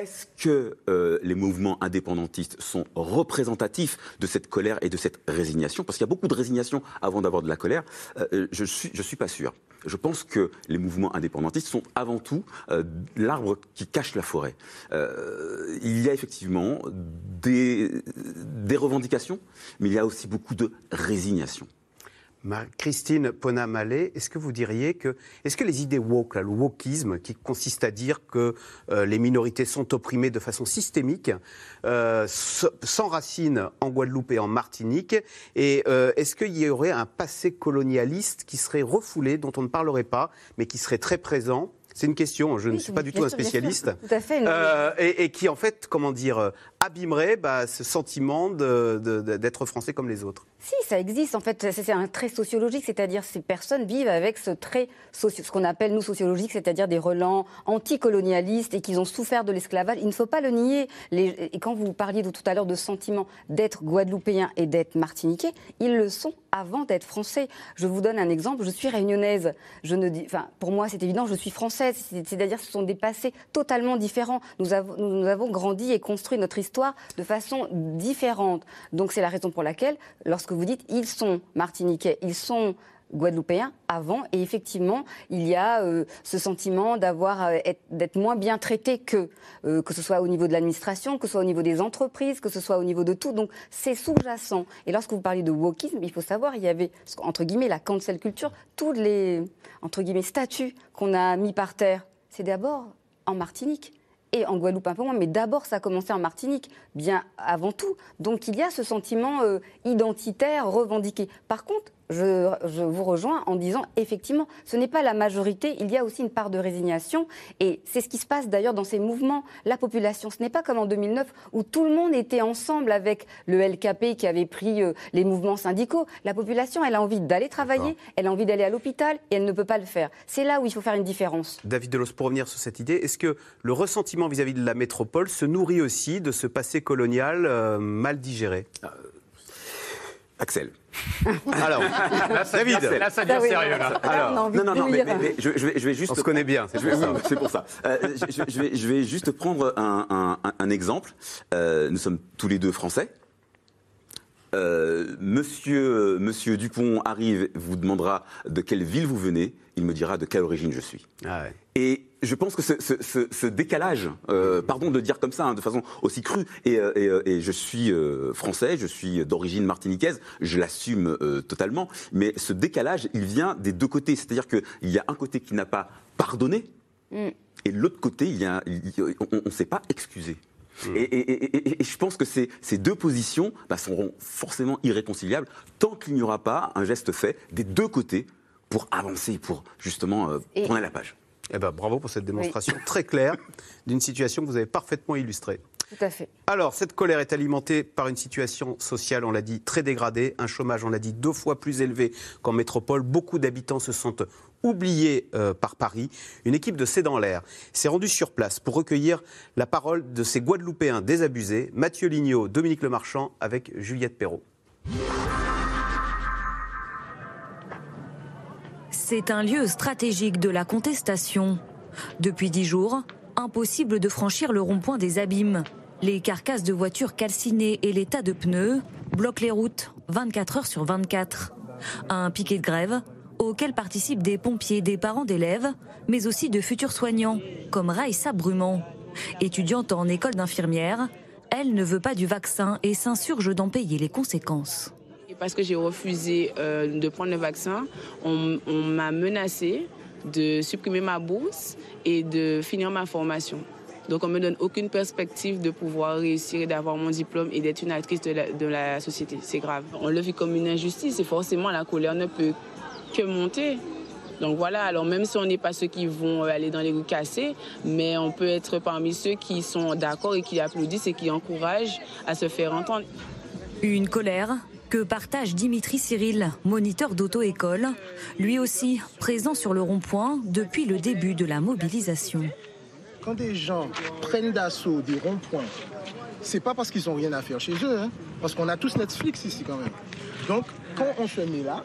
Est-ce que euh, les mouvements indépendantistes sont représentatifs de cette colère et de cette résignation? Parce qu'il y a beaucoup de résignation avant d'avoir de la colère. Euh, je ne suis, je suis pas sûr. Je pense que les mouvements indépendantistes sont avant tout euh, l'arbre qui cache la forêt. il y a effectivement des revendications, mais il y a aussi beaucoup de résignation. Christine Ponamalé, est-ce que vous diriez que, est-ce que les idées woke, le wokisme, qui consiste à dire que euh, les minorités sont opprimées de façon systémique, euh, s'enracinent en Guadeloupe et en Martinique Et euh, est-ce qu'il y aurait un passé colonialiste qui serait refoulé, dont on ne parlerait pas, mais qui serait très présent? C'est une question, je ne suis pas du tout un spécialiste. Tout à fait. et, qui, en fait, comment dire, abîmerait bah, ce sentiment d'être français comme les autres. Si, ça existe. En fait, c'est un trait sociologique, c'est-à-dire ces personnes vivent avec ce trait, ce qu'on appelle nous sociologique, c'est-à-dire des relents anticolonialistes et qu'ils ont souffert de l'esclavage. Il ne faut pas le nier. Et quand vous parliez tout à l'heure de sentiment d'être guadeloupéen et d'être martiniquais, ils le sont avant d'être français. Je vous donne un exemple. Je suis réunionnaise. Je ne dis, enfin, pour moi, c'est évident. Je suis française. C'est-à-dire, ce sont des passés totalement différents. Nous avons, nous avons grandi et construit notre histoire de façon différente. Donc, c'est la raison pour laquelle, lorsque vous dites ils sont martiniquais, ils sont guadeloupéens avant et effectivement il y a euh, ce sentiment d'avoir euh, d'être moins bien traité que euh, que ce soit au niveau de l'administration que ce soit au niveau des entreprises que ce soit au niveau de tout. Donc c'est sous-jacent. Et lorsque vous parlez de wokisme il faut savoir il y avait entre guillemets la cancel culture tous les entre guillemets statuts qu'on a mis par terre c'est d'abord en Martinique et en Guadeloupe un peu moins, mais d'abord ça a commencé en Martinique, bien avant tout. Donc il y a ce sentiment euh, identitaire revendiqué. Par contre, je, vous rejoins en disant effectivement, ce n'est pas la majorité, il y a aussi une part de résignation et c'est ce qui se passe d'ailleurs dans ces mouvements. La population, ce n'est pas comme en 2009 où tout le monde était ensemble avec le LKP qui avait pris euh, les mouvements syndicaux. La population, elle a envie d'aller travailler, elle a envie d'aller à l'hôpital et elle ne peut pas le faire. C'est là où il faut faire une différence. David Delos, pour revenir sur cette idée, est-ce que le ressentiment vis-à-vis de la métropole se nourrit aussi de ce passé colonial euh, mal digéré? Euh, Axel. [laughs] Alors, David, là, ça devient sérieux. Là. Alors, non, non, non, mais, je, vais, juste. On se connaît bien, c'est pour ça. Euh, je, vais, juste prendre un, exemple. Euh, nous sommes tous les deux français. Euh, monsieur, monsieur Dupont arrive, vous demandera de quelle ville vous venez, il me dira de quelle origine je suis. Ah Et je pense que ce, ce- ce- ce décalage, euh, pardon de dire comme ça, hein, de façon aussi crue, et, euh, et, euh, et je suis euh, français, je suis d'origine martiniquaise, je l'assume euh, totalement, mais ce décalage, il vient des deux côtés. C'est-à-dire qu'il y a un côté qui n'a pas pardonné, Mm. et l'autre côté, il y a, il y a- on ne s'est pas excusé. Et, et- et- et- et je pense que ces, ces deux positions bah, seront forcément irréconciliables tant qu'il n'y aura pas un geste fait des deux côtés pour avancer, pour justement euh, Et- tourner la page. Eh ben, bravo pour cette démonstration très claire d'une situation que vous avez parfaitement illustrée. Tout à fait. Alors, cette colère est alimentée par une situation sociale, on l'a dit, très dégradée, un chômage, on l'a dit, deux fois plus élevé qu'en métropole. Beaucoup d'habitants se sentent oubliés euh, par Paris. Une équipe de C'est l'air s'est rendue sur place pour recueillir la parole de ces Guadeloupéens désabusés, Mathieu Lignot, Dominique Lemarchand, avec Juliette Perrault. C'est un lieu stratégique de la contestation. Depuis dix jours, impossible de franchir le rond-point des abîmes. Les carcasses de voitures calcinées et les tas de pneus bloquent les routes 24 heures sur 24. Un piquet de grève auquel participent des pompiers, des parents d'élèves, mais aussi de futurs soignants, comme Raïssa Brumant. Étudiante en école d'infirmière, elle ne veut pas du vaccin et s'insurge d'en payer les conséquences. Parce que j'ai refusé euh, de prendre le vaccin, on, m'a menacé de supprimer ma bourse et de finir ma formation. Donc on me donne aucune perspective de pouvoir réussir et d'avoir mon diplôme et d'être une actrice de la, de la société. C'est grave. On le vit comme une injustice et forcément la colère ne peut que monter. Donc voilà, alors même si on n'est pas ceux qui vont aller dans les rues cassées, mais on peut être parmi ceux qui sont d'accord et qui applaudissent et qui encouragent à se faire entendre. Une colère que partage Dimitri Cyril, moniteur d'auto-école, lui aussi présent sur le rond-point depuis le début de la mobilisation. Quand des gens prennent d'assaut des ronds-points, c'est pas parce qu'ils ont rien à faire chez eux, hein, parce qu'on a tous Netflix ici quand même. Donc, quand on se met là,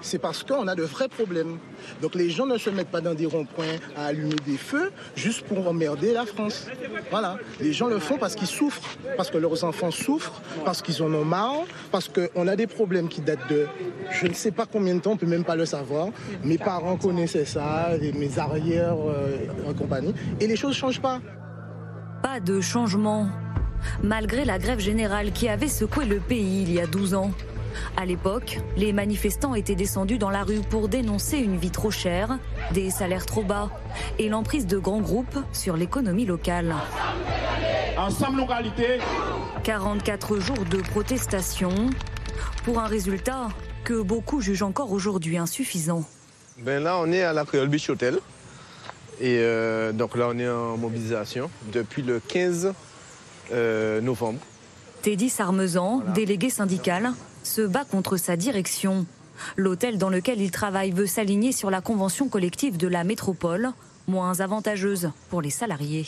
c'est parce qu'on a de vrais problèmes. Donc les gens ne se mettent pas dans des ronds-points à allumer des feux juste pour emmerder la France. Voilà. Les gens le font parce qu'ils souffrent, parce que leurs enfants souffrent, parce qu'ils en ont marre, parce qu'on a des problèmes qui datent de je ne sais pas combien de temps, on ne peut même pas le savoir. Mes parents connaissaient ça, et mes arrières euh, en compagnie. Et les choses ne changent pas. Pas de changement, malgré la grève générale qui avait secoué le pays il y a 12 ans. À l'époque, les manifestants étaient descendus dans la rue pour dénoncer une vie trop chère, des salaires trop bas et l'emprise de grands groupes sur l'économie locale. Ensemble, localité. 44 jours de protestation pour un résultat que beaucoup jugent encore aujourd'hui insuffisant. Ben là, on est à la Creole Beach Hotel. Et euh, donc là, on est en mobilisation depuis le 15 euh, novembre. Teddy Sarmezan, délégué syndical, se bat contre sa direction. L'hôtel dans lequel il travaille veut s'aligner sur la convention collective de la métropole, moins avantageuse pour les salariés.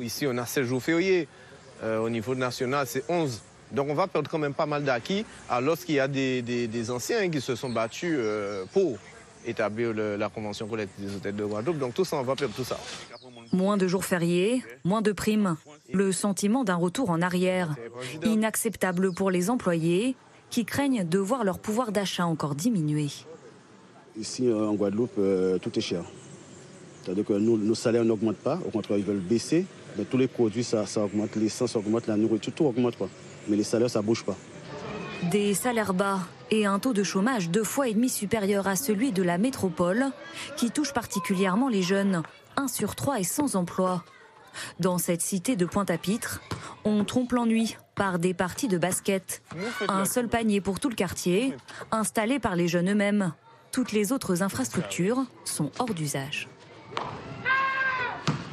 Ici, on a 16 jours fériés. Euh, au niveau national, c'est 11. Donc on va perdre quand même pas mal d'acquis alors qu'il y a des, des- des anciens qui se sont battus euh, pour établir le- la convention collective des hôtels de Guadeloupe. Donc tout ça, on va perdre tout ça. Moins de jours fériés, moins de primes, le sentiment d'un retour en arrière. Inacceptable pour les employés qui craignent de voir leur pouvoir d'achat encore diminuer. Ici, euh, en Guadeloupe, euh, tout est cher. C'est-à-dire que nous, nos salaires n'augmentent pas, au contraire, ils veulent baisser. Mais tous les produits, ça, ça augmente, l'essence augmente, la nourriture, tout augmente. Quoi. Mais les salaires, ça ne bouge pas. Des salaires bas et un taux de chômage deux fois et demi supérieur à celui de la métropole, qui touche particulièrement les jeunes. Un sur trois est sans emploi. Dans cette cité de Pointe-à-Pitre, on trompe l'ennui par des parties de basket. Un seul panier pour tout le quartier, installé par les jeunes eux-mêmes. Toutes les autres infrastructures sont hors d'usage.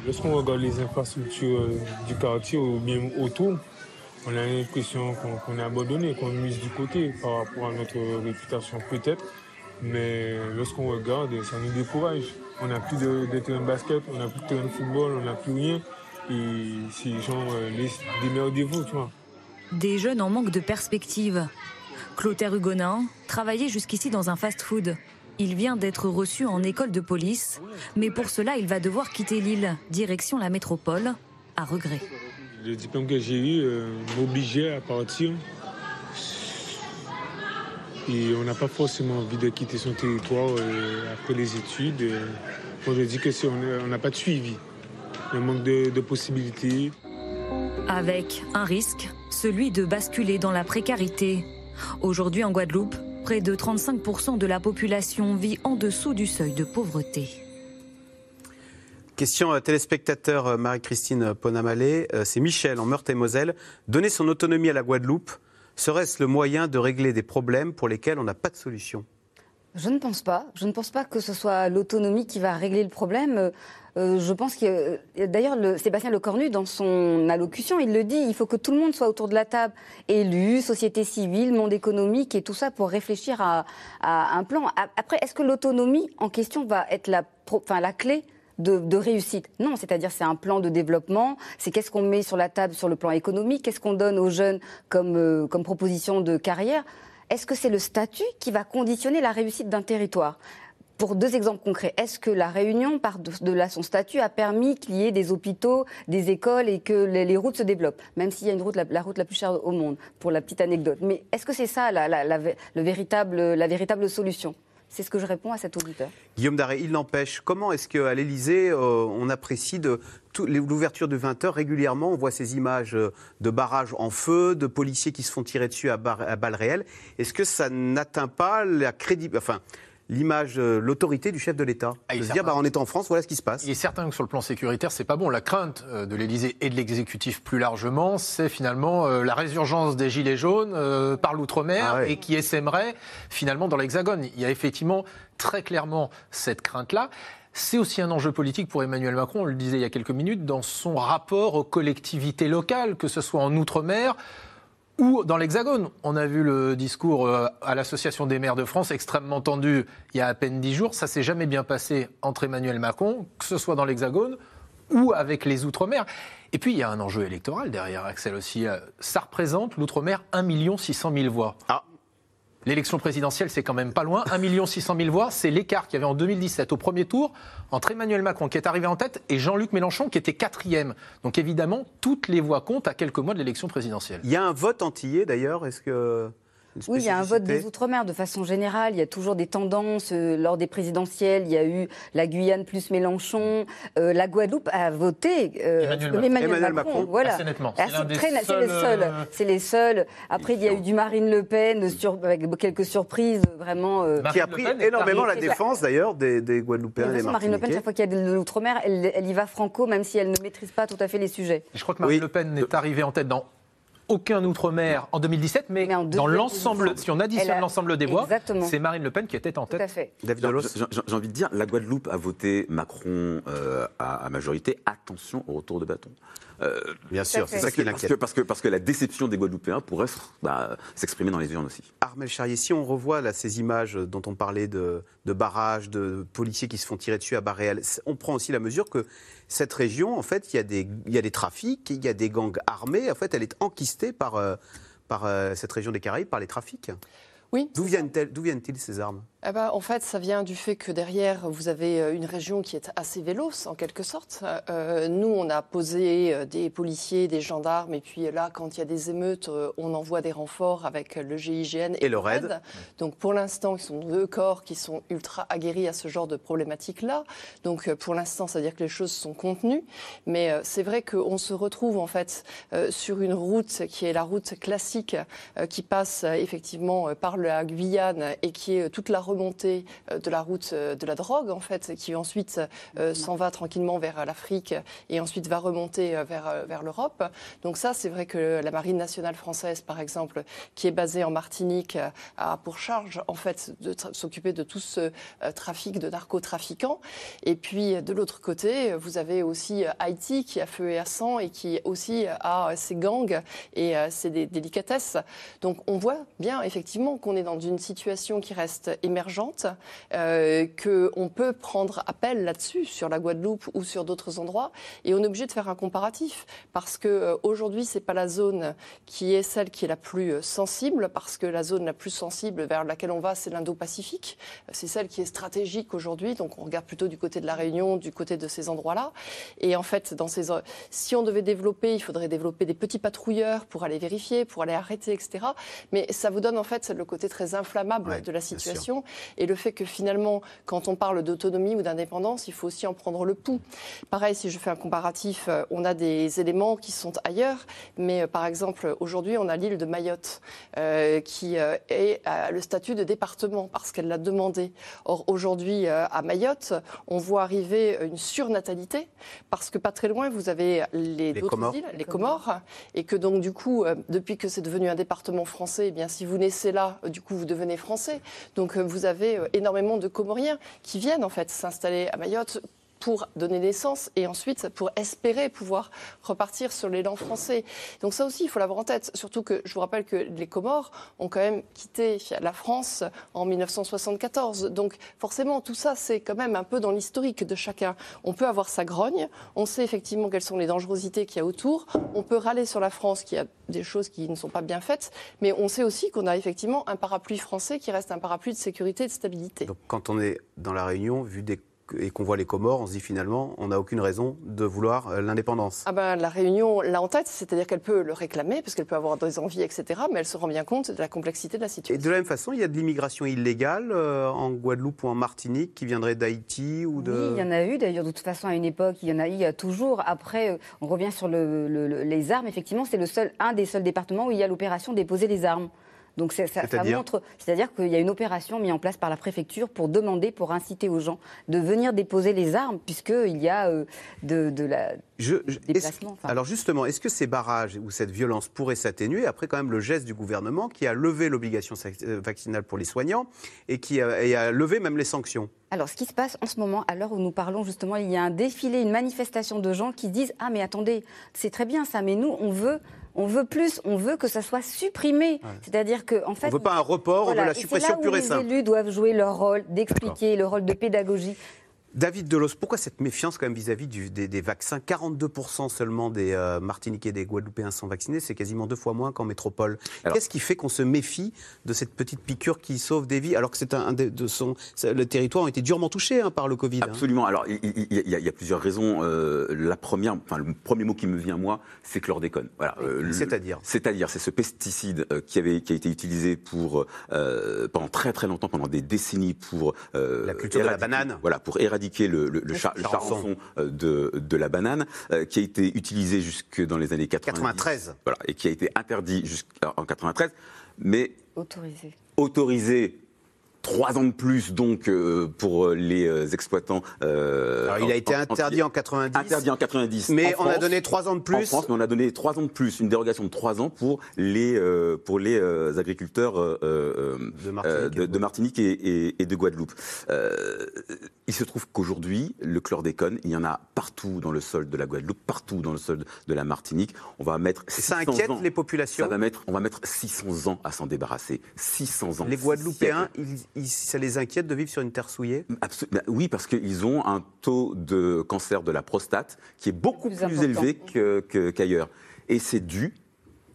Lorsqu'on regarde les infrastructures euh, du quartier ou bien autour, on a l'impression qu'on est abandonné, qu'on est mis du côté par rapport à notre réputation peut-être. Mais lorsqu'on regarde, ça nous décourage. On n'a plus de, de terrain de basket, on n'a plus de terrain de football, on n'a plus rien. Et genre, euh, laisse- démerdez-vous, tu vois. Des jeunes en manque de perspective. Clotaire Hugonin travaillait jusqu'ici dans un fast-food. Il vient d'être reçu en école de police, mais pour cela, il va devoir quitter l'île, direction la métropole, à regret. Le diplôme que j'ai eu euh, m'obligeait à partir. Et on n'a pas forcément envie de quitter son territoire après les études. Moi, je dis que si on n'a pas de suivi, un manque de, de possibilités. Avec un risque, celui de basculer dans la précarité. Aujourd'hui en Guadeloupe, près de 35% de la population vit en dessous du seuil de pauvreté. Question à téléspectateur euh, Marie-Christine Ponamalé. Euh, c'est Michel en Meurthe-et-Moselle. Donner son autonomie à la Guadeloupe, serait-ce le moyen de régler des problèmes pour lesquels on n'a pas de solution? Je ne pense pas. Je ne pense pas que ce soit l'autonomie qui va régler le problème. Euh, je pense que, d'ailleurs, Sébastien Lecornu, dans son allocution, il le dit, il faut que tout le monde soit autour de la table, élus, société civile, monde économique et tout ça pour réfléchir à, un plan. Après, est-ce que l'autonomie en question va être la, clé de, réussite? Non, c'est-à-dire c'est un plan de développement, c'est qu'est-ce qu'on met sur la table sur le plan économique, qu'est-ce qu'on donne aux jeunes euh, comme proposition de carrière? Est-ce que c'est le statut qui va conditionner la réussite d'un territoire? Pour deux exemples concrets, est-ce que la Réunion, par de, son statut, a permis qu'il y ait des hôpitaux, des écoles et que les, routes se développent, même s'il y a une route, la, route la plus chère au monde, pour la petite anecdote? Mais est-ce que c'est ça la véritable solution? C'est ce que je réponds à cet auditeur. Guillaume Daré, il n'empêche, comment est-ce qu'à l'Élysée, euh, on apprécie l'ouverture de 20 heures régulièrement? On voit ces images euh, de barrages en feu, de policiers qui se font tirer dessus à, balles réelles. Est-ce que ça n'atteint pas la crédibilité l'image, euh, l'autorité du chef de l'État. Ah, de se dire, bah, on est en France, voilà ce qui se passe. Il est certain que sur le plan sécuritaire, c'est pas bon. La crainte euh, de l'Élysée et de l'exécutif plus largement, c'est finalement euh, la résurgence des Gilets jaunes par l'outre-mer ah et qui essaimerait finalement dans l'Hexagone. Il y a effectivement très clairement cette crainte-là. C'est aussi un enjeu politique pour Emmanuel Macron, on le disait il y a quelques minutes, dans son rapport aux collectivités locales, que ce soit en Outre-mer, ou dans l'Hexagone. On a vu le discours euh, à l'Association des maires de France extrêmement tendu il y a à peine dix jours. Ça s'est jamais bien passé entre Emmanuel Macron, que ce soit dans l'Hexagone ou avec les Outre-mer. Et puis, il y a un enjeu électoral derrière, Axel aussi. Euh, ça représente, l'Outre-mer, 1 600 000 voix. Ah. L'élection présidentielle, c'est quand même pas loin. 1 600 000 voix, c'est l'écart qu'il y avait en 2017 au premier tour entre Emmanuel Macron, qui est arrivé en tête, et Jean-Luc Mélenchon, qui était quatrième. Donc évidemment, toutes les voix comptent à quelques mois de l'élection présidentielle. Il y a un vote antillais d'ailleurs. Est-ce que oui, il y a un vote des Outre-mer de façon générale. Il y a toujours des tendances. Euh, lors des présidentielles, il y a eu la Guyane plus Mélenchon. Euh, la Guadeloupe a voté euh, Emmanuel, Macron. Voilà. Ah, c'est les seuls. C'est les seuls. Après, il y a eu du Marine Le Pen sur, avec quelques surprises vraiment. qui a pris énormément la défense d'ailleurs des, des Guadeloupéens. De Marine Le Pen, chaque fois qu'il y a de l'Outre-mer, elle, elle, y va franco, même si elle ne maîtrise pas tout à fait les sujets. Je crois que Marine Le Pen est arrivée en tête dans aucun outre-mer en 2017, mais, dans l'ensemble, si on additionne l'ensemble des voix, c'est Marine Le Pen qui était en tête. J'ai envie de dire, la Guadeloupe a voté Macron euh, à, majorité. Attention au retour de bâton. Euh, Bien sûr, c'est ça qui parce que, parce, que, parce que la déception des Guadeloupéens pourrait bah, s'exprimer dans les urnes aussi. Armel Charrier, si on revoit là, ces images dont on parlait de, de barrages, de policiers qui se font tirer dessus à réelles, on prend aussi la mesure que cette région, en fait, il y, a des, il y a des trafics, il y a des gangs armés. En fait, elle est enquistée par, euh, par euh, cette région des Caraïbes, par les trafics. Oui. D'où viennent-ils ces armes? Eh ben, en fait, ça vient du fait que derrière, vous avez euh, une région qui est assez véloce, en quelque sorte. Euh, nous, on a posé euh, des policiers, des gendarmes, et puis là, quand il y a des émeutes, on envoie des renforts avec le GIGN et, le RAID. Donc, pour l'instant, ils sont deux corps qui sont ultra aguerris à ce genre de problématiques-là. Donc, pour l'instant, ça veut dire que les choses sont contenues. Mais c'est vrai qu'on se retrouve, en fait, sur une route qui est la route classique, qui passe effectivement par la Guyane et qui est toute la remontée euh, de la route euh, de la drogue, en fait, qui ensuite euh, mhm. s'en va tranquillement vers l'Afrique et ensuite va remonter vers, vers l'Europe. Donc ça, c'est vrai que la Marine nationale française, par exemple, qui est basée en Martinique, a pour charge, en fait, de s'occuper de tout ce trafic de narcotrafiquants. Et puis, de l'autre côté, vous avez aussi Haïti qui a feu et à sang et qui aussi a ses gangs et ses délicatesses. Donc, on voit bien, effectivement, qu'on est dans une situation qui reste émergente émergente, euh, qu'on peut prendre appel là-dessus, sur la Guadeloupe ou sur d'autres endroits, et on est obligé de faire un comparatif, parce qu'aujourd'hui, ce n'est pas la zone qui est celle qui est la plus sensible, parce que la zone la plus sensible vers laquelle on va, c'est l'Indo-Pacifique, c'est celle qui est stratégique aujourd'hui, donc on regarde plutôt du côté de la Réunion, du côté de ces endroits-là, et en fait, dans ces, si on devait développer, il faudrait développer des petits patrouilleurs pour aller vérifier, pour aller arrêter, etc. Mais ça vous donne en fait le côté très inflammable de la situation et le fait que finalement, quand on parle d'autonomie ou d'indépendance, il faut aussi en prendre le pouls. Pareil, si je fais un comparatif, euh, on a des éléments qui sont ailleurs, mais euh, par exemple, aujourd'hui, on a l'île de Mayotte euh, qui est à le statut de département parce qu'elle l'a demandé. Or, aujourd'hui, à Mayotte, on voit arriver une surnatalité parce que pas très loin, vous avez les, les Comores. îles, les Comores, et que donc, du coup, depuis que c'est devenu un département français, eh bien, si vous naissez là, du coup, vous devenez français. Donc, vous avez énormément de Comoriens qui viennent, en fait, s'installer à Mayotte pour donner naissance et ensuite pour espérer pouvoir repartir sur l'élan français. Donc ça aussi, il faut l'avoir en tête. Surtout que je vous rappelle que les Comores ont quand même quitté la France en 1974. Donc forcément, tout ça, c'est quand même un peu dans l'historique de chacun. On peut avoir sa grogne, on sait effectivement quelles sont les dangerosités qu'il y a autour, on peut râler sur la France qui a des choses qui ne sont pas bien faites, mais on sait aussi qu'on a effectivement un parapluie français qui reste un parapluie de sécurité et de stabilité. Donc quand on est dans la Réunion, vu des et qu'on voit les Comores, on se dit finalement, on n'a aucune raison de vouloir euh, l'indépendance. Ah ben, la Réunion l'a en tête, c'est-à-dire qu'elle peut le réclamer, parce qu'elle peut avoir des envies, etc., mais elle se rend bien compte de la complexité de la situation. Et de la même façon, il y a de l'immigration illégale euh, en Guadeloupe ou en Martinique qui viendrait d'Haïti ou de... Oui, il y en a eu d'ailleurs, de toute façon, à une époque, il y en a eu, il y a toujours. Après, euh, on revient sur les armes, effectivement, c'est le seul, un des seuls départements où il y a l'opération déposer les armes. Donc ça, ça montre, c'est-à-dire qu'il y a une opération mise en place par la préfecture pour demander, pour inciter aux gens de venir déposer les armes, puisqu'il y a euh, de, de, la je, déplacement. Alors justement, est-ce que ces barrages ou cette violence pourraient s'atténuer après quand même le geste du gouvernement qui a levé l'obligation euh, vaccinale pour les soignants et qui a, et a levé même les sanctions? Alors, ce qui se passe en ce moment, à l'heure où nous parlons, justement, il y a un défilé, une manifestation de gens qui disent Ah, mais attendez, c'est très bien ça, mais nous, on veut on veut plus, on veut que ça soit supprimé. C'est-à-dire que, en fait, on veut pas un report, on veut la suppression pure et simple. Les élus doivent jouer leur rôle d'expliquer, le rôle de pédagogie. David Delos, pourquoi cette méfiance quand même vis-à-vis des, vaccins? 42% seulement des euh, Martiniquais et des Guadeloupéens sont vaccinés, c'est quasiment deux fois moins qu'en métropole. Qu'est-ce qui fait qu'on se méfie de cette petite piqûre qui sauve des vies alors que c'est un, de, son, le territoire a été durement touché hein, par le Covid hein? Absolument. Alors il, y a, plusieurs raisons. Euh, la première, enfin le premier mot qui me vient moi, c'est chlordécone. Voilà. Euh, c'est-à-dire? C'est-à-dire, c'est ce pesticide qui avait qui a été utilisé pour pendant très très longtemps, pendant des décennies pour la culture de la banane. Voilà, pour éradiquer le, le, le, euh, de, de, la banane, euh, qui a été utilisé jusque dans les années 93. Voilà, et qui a été interdit jusqu'en 93, mais autorisé. Autorisé trois ans de plus donc euh, pour les euh, exploitants. Euh, Alors il a été interdit en, 90. Interdit en 90. Mais on a donné trois ans de plus. En France, mais on a donné trois ans de plus, une dérogation de trois ans pour les pour les agriculteurs de Martinique, de, Martinique et, et, de Guadeloupe. il se trouve qu'aujourd'hui, le chlordécone, il y en a partout dans le sol de la Guadeloupe, partout dans le sol de la Martinique. On va mettre. Ça inquiète les populations. Ça va mettre, on va mettre 600 ans à s'en débarrasser. 600 ans. Les Guadeloupéens, ils ça les inquiète de vivre sur une terre souillée? Absolument. Bah oui, parce qu'ils ont un taux de cancer de la prostate qui est beaucoup plus, élevé qu'ailleurs. Et c'est dû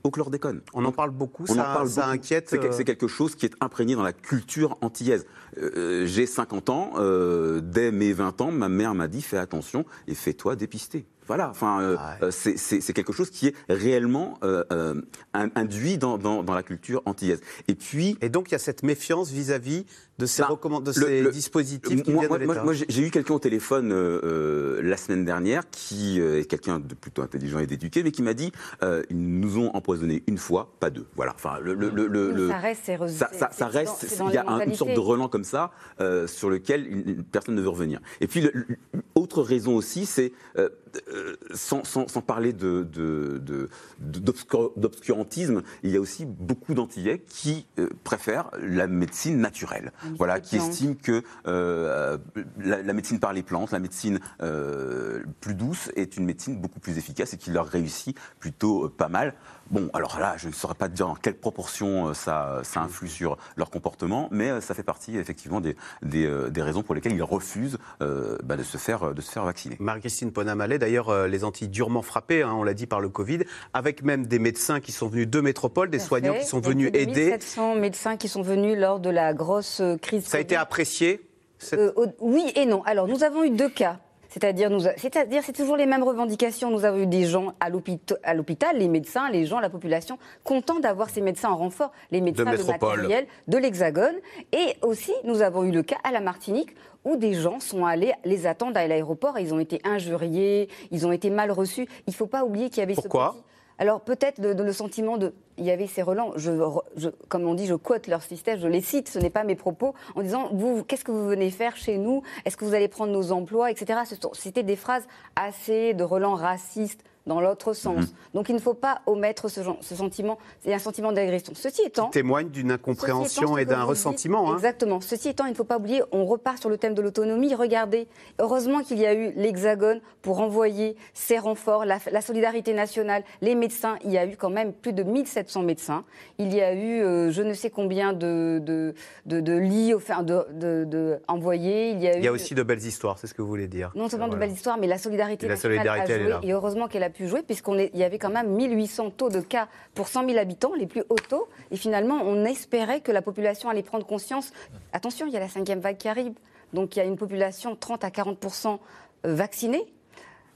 au chlordécone. On en parle beaucoup, On ça, en parle ça inquiète. Euh, c'est quelque chose qui est imprégné dans la culture antillaise. Euh, j'ai 50 ans, euh, dès mes 20 ans, ma mère m'a dit fais attention et fais-toi dépister. Voilà, enfin, euh, ah euh, c'est quelque chose qui est réellement euh, induit dans, la culture antillaise. Et puis. Et donc il y a cette méfiance vis-à-vis de ces, bah, de ces dispositifs qui moi, viennent de Moi, j'ai eu quelqu'un au téléphone la semaine dernière qui est quelqu'un de plutôt intelligent et d'éduqué, mais qui m'a dit ils nous ont empoisonné une fois, pas deux. Voilà. Enfin, le, ça reste, ça, ça, reste. Il y a une sorte de relan comme ça sur lequel une, personne ne veut revenir. Et puis, autre raison aussi, c'est euh, sans, sans- sans parler de- de- de- de- d'obscur- d'obscurantisme, il y a aussi beaucoup d'Antillais qui euh, préfèrent la médecine naturelle. Voilà, qui estiment que euh, la, la médecine par les plantes, la médecine plus douce est une médecine beaucoup plus efficace et qui leur réussit plutôt pas mal. Bon, alors là, je ne saurais pas te dire dans quelle proportion euh, ça, ça influe sur leur comportement, mais euh, ça fait partie effectivement des, des, euh, des raisons pour lesquelles ils refusent euh, bah, de, se faire, de se faire vacciner. Marie-Christine Ponamalé, d'ailleurs, euh, les Antilles durement frappées, hein, on l'a dit, par le Covid, avec même des médecins qui sont venus de métropole, des soignants fait. qui sont Il y a venus plus de aider. 1700 médecins qui sont venus lors de la grosse euh, crise. Ça a été apprécié cette- Euh, oui et non. Alors, nous avons eu deux cas. C'est-à-dire, c'est-à-dire, c'est toujours les mêmes revendications. Nous avons eu des gens à l'hôpital, les médecins, les gens, la population, contents d'avoir ces médecins en renfort, les médecins de, métropole. matériel, de l'Hexagone. Et aussi, nous avons eu le cas à la Martinique où des gens sont allés les attendre à l'aéroport et ils ont été injuriés, ils ont été mal reçus. Il ne faut pas oublier qu'il y avait Pourquoi? ce petit- alors peut-être le, le sentiment de, il y avait ces relents, comme on dit, je quote leur système, je les cite, ce n'est pas mes propos, en disant, vous, qu'est-ce que vous venez faire chez nous? Est-ce que vous allez prendre nos emplois, etc. C'était des phrases assez de relents racistes dans l'autre sens. Donc il ne faut pas omettre ce, genre- ce sentiment, c'est un sentiment d'agression. Ceci étant, témoigne d'une incompréhension étant, et d'un dites- ressentiment. hein. Exactement. Ceci étant, il ne faut pas oublier, on repart sur le thème de l'autonomie. Regardez, heureusement qu'il y a eu l'Hexagone pour envoyer ses renforts, la, la solidarité nationale, les médecins. Il y a eu quand même plus de 1700 médecins. Il y a eu euh, je ne sais combien de, de, de, de lits enfin, de, envoyés. Il y a, Il y a eu- aussi de belles histoires, c'est ce que vous voulez dire. non seulement Voilà. de belles histoires, mais la solidarité Et la nationale solidarité, a joué. Et heureusement qu'elle a pu jouer, puisqu'il y avait quand même 1800 taux de cas pour 100 000 habitants, les plus hauts taux. Et finalement, on espérait que la population allait prendre conscience. Attention, il y a la cinquième vague qui arrive. Donc il y a une population 30 à 40% vaccinée.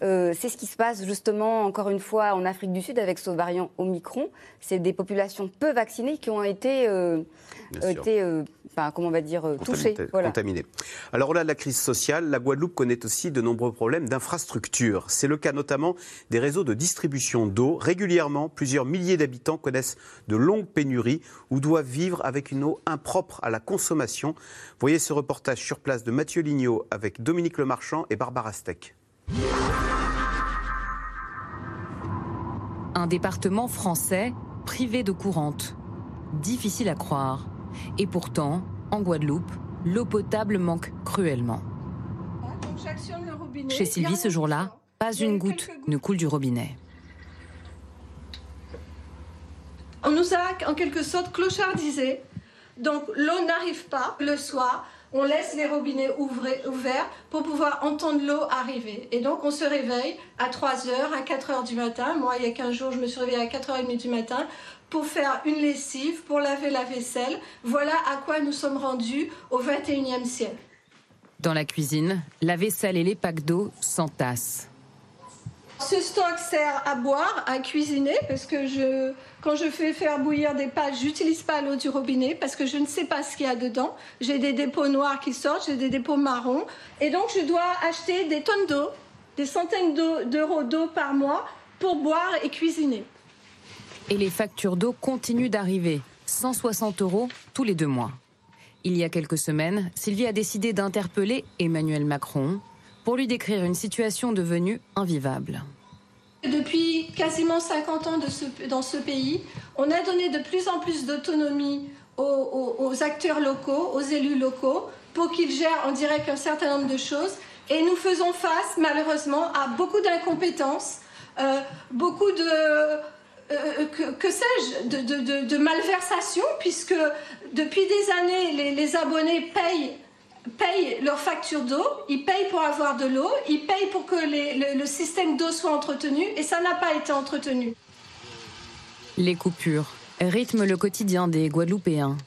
Euh, c'est ce qui se passe justement, encore une fois, en Afrique du Sud avec ce variant Omicron. C'est des populations peu vaccinées qui ont euh, été euh, enfin, comment on va dire, euh, touchées. Contaminés- Voilà. contaminés. Alors au-delà de la crise sociale, la Guadeloupe connaît aussi de nombreux problèmes d'infrastructure. C'est le cas notamment des réseaux de distribution d'eau. Régulièrement, plusieurs milliers d'habitants connaissent de longues pénuries ou doivent vivre avec une eau impropre à la consommation. Voyez ce reportage sur place de Mathieu Lignot avec Dominique Lemarchand et Barbara Steck. Un département français privé d'eau courante. Difficile à croire. Et pourtant, en Guadeloupe, l'eau potable manque cruellement. Chez Sylvie, ce jour-là, pas une goutte ne coule du robinet. On nous a en quelque sorte clochardisé. Donc l'eau n'arrive pas le soir. On laisse les robinets ouverts pour pouvoir entendre l'eau arriver. Et donc on se réveille à 3h, à 4h du matin. Moi, il y a 15 jours, je me suis réveillée à 4h30 du matin pour faire une lessive, pour laver la vaisselle. Voilà à quoi nous sommes rendus au 21e siècle. Dans la cuisine, la vaisselle et les packs d'eau s'entassent. Ce stock sert à boire, à cuisiner, parce que je, quand je fais faire bouillir des pâtes, j'utilise pas l'eau du robinet parce que je ne sais pas ce qu'il y a dedans. J'ai des dépôts noirs qui sortent, j'ai des dépôts marrons, et donc je dois acheter des tonnes d'eau, des centaines d'euros d'eau par mois pour boire et cuisiner. Et les factures d'eau continuent d'arriver. 160 euros tous les deux mois. Il y a quelques semaines, Sylvie a décidé d'interpeller Emmanuel Macron pour lui décrire une situation devenue invivable. Depuis quasiment 50 ans dans ce pays, on a donné de plus en plus d'autonomie aux acteurs locaux, aux élus locaux, pour qu'ils gèrent en direct un certain nombre de choses. Et nous faisons face, malheureusement, à beaucoup d'incompétences, euh, beaucoup de... euh, que, que sais-je, de, malversation, puisque depuis des années, les, abonnés payent payent leur facture d'eau, ils payent pour avoir de l'eau, ils payent pour que le, le système d'eau soit entretenu, et ça n'a pas été entretenu. Les coupures rythment le quotidien des Guadeloupéens.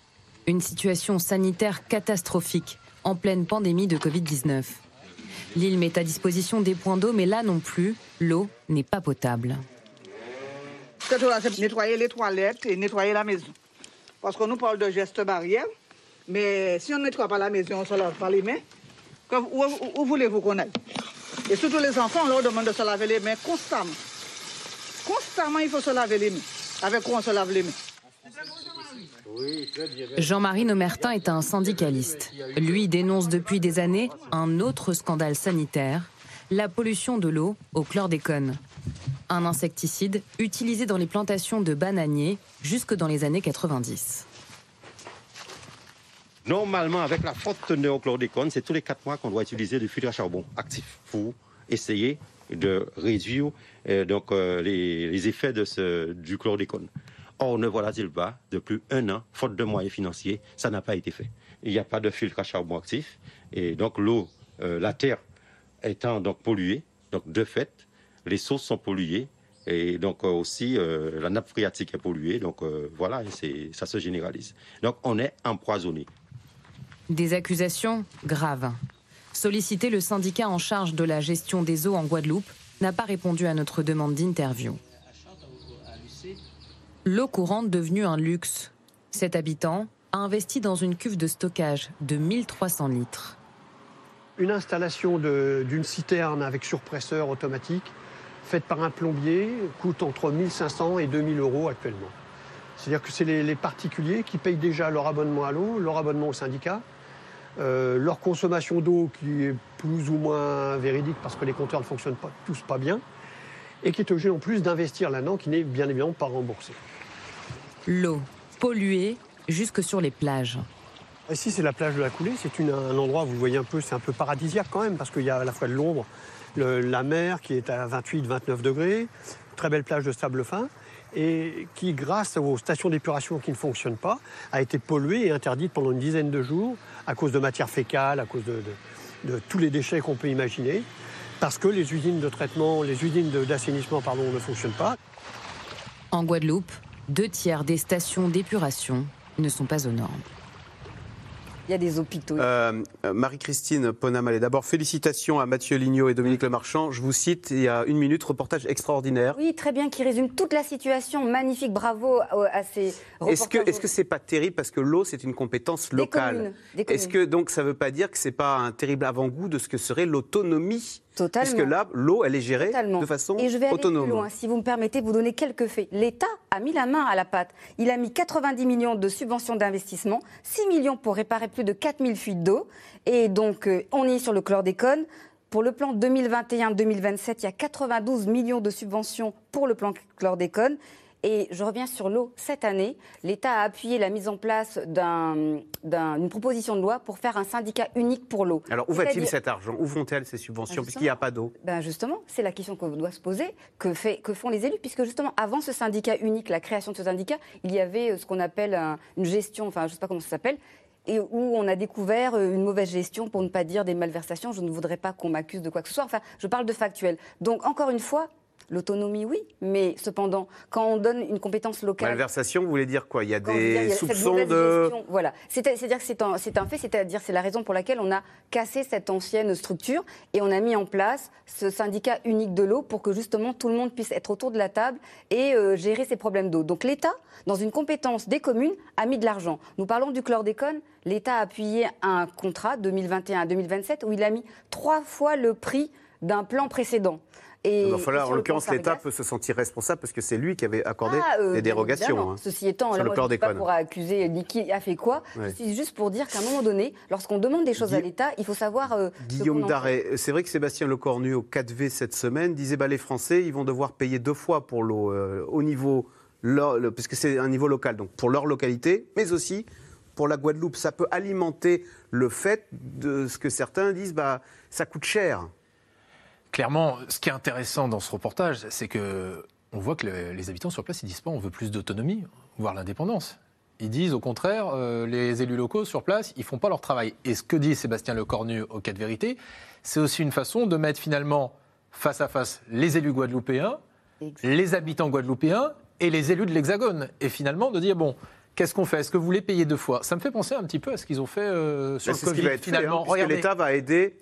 Une situation sanitaire catastrophique en pleine pandémie de Covid-19. L'île met à disposition des points d'eau, mais là non plus, l'eau n'est pas potable. C'est nettoyer les toilettes et nettoyer la maison. Parce qu'on nous parle de gestes barrières, mais si on ne nettoie pas la maison, on se lave pas les mains, où- où voulez-vous qu'on aille? Et surtout les enfants, on leur demande de se laver les mains constamment. Constamment, il faut se laver les mains. Avec quoi on se lave les mains? Jean-Marie Nomertin est un syndicaliste. Lui dénonce depuis des années un autre scandale sanitaire, la pollution de l'eau au chlordécone. Un insecticide utilisé dans les plantations de bananiers jusque dans les années 90. Normalement, avec la forte teneur au chlordécone, c'est tous les 4 mois qu'on doit utiliser du filtre à charbon actif pour essayer de réduire euh, euh, les, les effets de ce, du chlordécone. Or, ne voilà-t-il pas, depuis un an, faute de moyens financiers, ça n'a pas été fait. Il n'y a pas de filtre à charbon actif. Et donc, l'eau, euh, la terre étant donc polluée, donc de fait, les sources sont polluées. Et donc euh, aussi, euh, la nappe phréatique est polluée. Donc euh, voilà, et c'est- ça se généralise. Donc on est empoisonné. Des accusations graves. Sollicité, le syndicat en charge de la gestion des eaux en Guadeloupe n'a pas répondu à notre demande d'interview. L'eau courante devenue un luxe. Cet habitant a investi dans une cuve de stockage de 1300 litres. Une installation d'une citerne avec surpresseur automatique faite par un plombier coûte entre 1500 et 2000 euros actuellement. C'est-à-dire que c'est les, les particuliers qui payent déjà leur abonnement à l'eau, leur abonnement au syndicat, euh, leur consommation d'eau qui est plus ou moins véridique parce que les compteurs ne fonctionnent pas, tous pas bien, et qui est obligé en plus d'investir là-dedans qui n'est bien évidemment pas remboursé. L'eau polluée jusque sur les plages. Ici, c'est la plage de la Coulée. C'est un endroit, vous voyez un peu, c'est un peu paradisiaque quand même, parce qu'il y a à la fois de l'ombre, la mer qui est à 28-29 degrés, très belle plage de sable fin, et qui, grâce aux stations d'épuration qui ne fonctionnent pas, a été polluée et interdite pendant une dizaine de jours à cause de matières fécales, à cause de, de- tous les déchets qu'on peut imaginer, parce que les usines de traitement, les usines d'assainissement, ne fonctionnent pas. En Guadeloupe, deux tiers des stations d'épuration ne sont pas aux normes. Il y a des hôpitaux. Euh, euh, Marie-Christine Ponamalé, d'abord félicitations à Mathieu Lignot et Dominique Lemarchand. Je vous cite, il y a une minute, reportage extraordinaire. Oui, très bien, qui résume toute la situation. Magnifique, bravo à ces Est-ce que reportages. est-ce que c'est pas terrible parce que l'eau c'est une compétence locale. Est-ce que donc ça veut pas dire que c'est pas un terrible avant-goût de ce que serait l'autonomie Totalement. Puisque là l'eau elle est gérée Totalement. de façon Et je vais aller autonome. plus loin, si vous me permettez vous donner quelques faits. L'État a mis la main à la pâte. Il a mis 90 millions de subventions d'investissement, 6 millions pour réparer plus de 4000 fuites d'eau. Et donc, euh, on est sur le chlordécone. Pour le plan 2021-2027, il y a 92 millions de subventions pour le plan chlordécone. Et je reviens sur l'eau. Cette année, l'État a appuyé la mise en place d'un- d'un- d'une proposition de loi pour faire un syndicat unique pour l'eau. Alors où va-t-il cet argent? Où vont-elles ces subventions Ah, puisqu'il n'y a pas d'eau? ben justement, c'est la question qu'on doit se poser. Que, fait, que font les élus? Puisque justement, avant ce syndicat unique, la création de ce syndicat, il y avait euh, ce qu'on appelle un- une gestion, enfin je ne sais pas comment ça s'appelle, et où on a découvert euh, une mauvaise gestion, pour ne pas dire des malversations. Je ne voudrais pas qu'on m'accuse de quoi que ce soit. Enfin, je parle de factuel. Donc encore une fois, L'autonomie, oui, mais cependant, quand on donne une compétence locale. Malversation, vous voulez dire quoi? Il y a il y des a soupçons de. gestion, Voilà. C'est- C'est-à-dire que c'est un, fait, c'est-à-dire c'est la raison pour laquelle on a cassé cette ancienne structure et on a mis en place ce syndicat unique de l'eau pour que justement tout le monde puisse être autour de la table et euh, gérer ces problèmes d'eau. Donc l'État, dans une compétence des communes, a mis de l'argent. Nous parlons du chlordécone. L'État a appuyé un contrat 2021 à 2027 où il a mis trois fois le prix d'un plan précédent. Et Il va falloir, sur en l'occurrence, l'État peut se sentir responsable parce que c'est lui qui avait accordé ah, euh, des dérogations. hein, Ceci étant, là, le moi, je ne pas pour accuser ni qui a fait quoi. Ouais. C'est juste pour dire qu'à un moment donné, lorsqu'on demande des choses à l'État, il faut savoir. euh, ce Guillaume fait. Darret, c'est vrai que Sébastien Lecornu au 4V cette semaine disait bah, les Français ils vont devoir payer deux fois pour l'eau euh, au niveau leur- le- parce que c'est un niveau local donc pour leur localité mais aussi pour la Guadeloupe ça peut alimenter le fait de ce que certains disent bah ça coûte cher. Clairement, ce qui est intéressant dans ce reportage, c'est que on voit que le- les habitants sur place, ils disent pas on veut plus d'autonomie, voire l'indépendance. Ils disent au contraire, euh, les élus locaux sur place, ils font pas leur travail. Et ce que dit Sébastien Lecornu au cas de vérité, c'est aussi une façon de mettre finalement face à face les élus guadeloupéens, les habitants guadeloupéens et les élus de l'Hexagone. Et finalement de dire bon. Qu'est-ce qu'on fait? Est-ce que vous voulez payer deux fois? Ça me fait penser un petit peu à ce qu'ils ont fait euh, sur Bah, le c'est ce Covid. qui va être fait, hein, finalement, Regardez. l'État va aider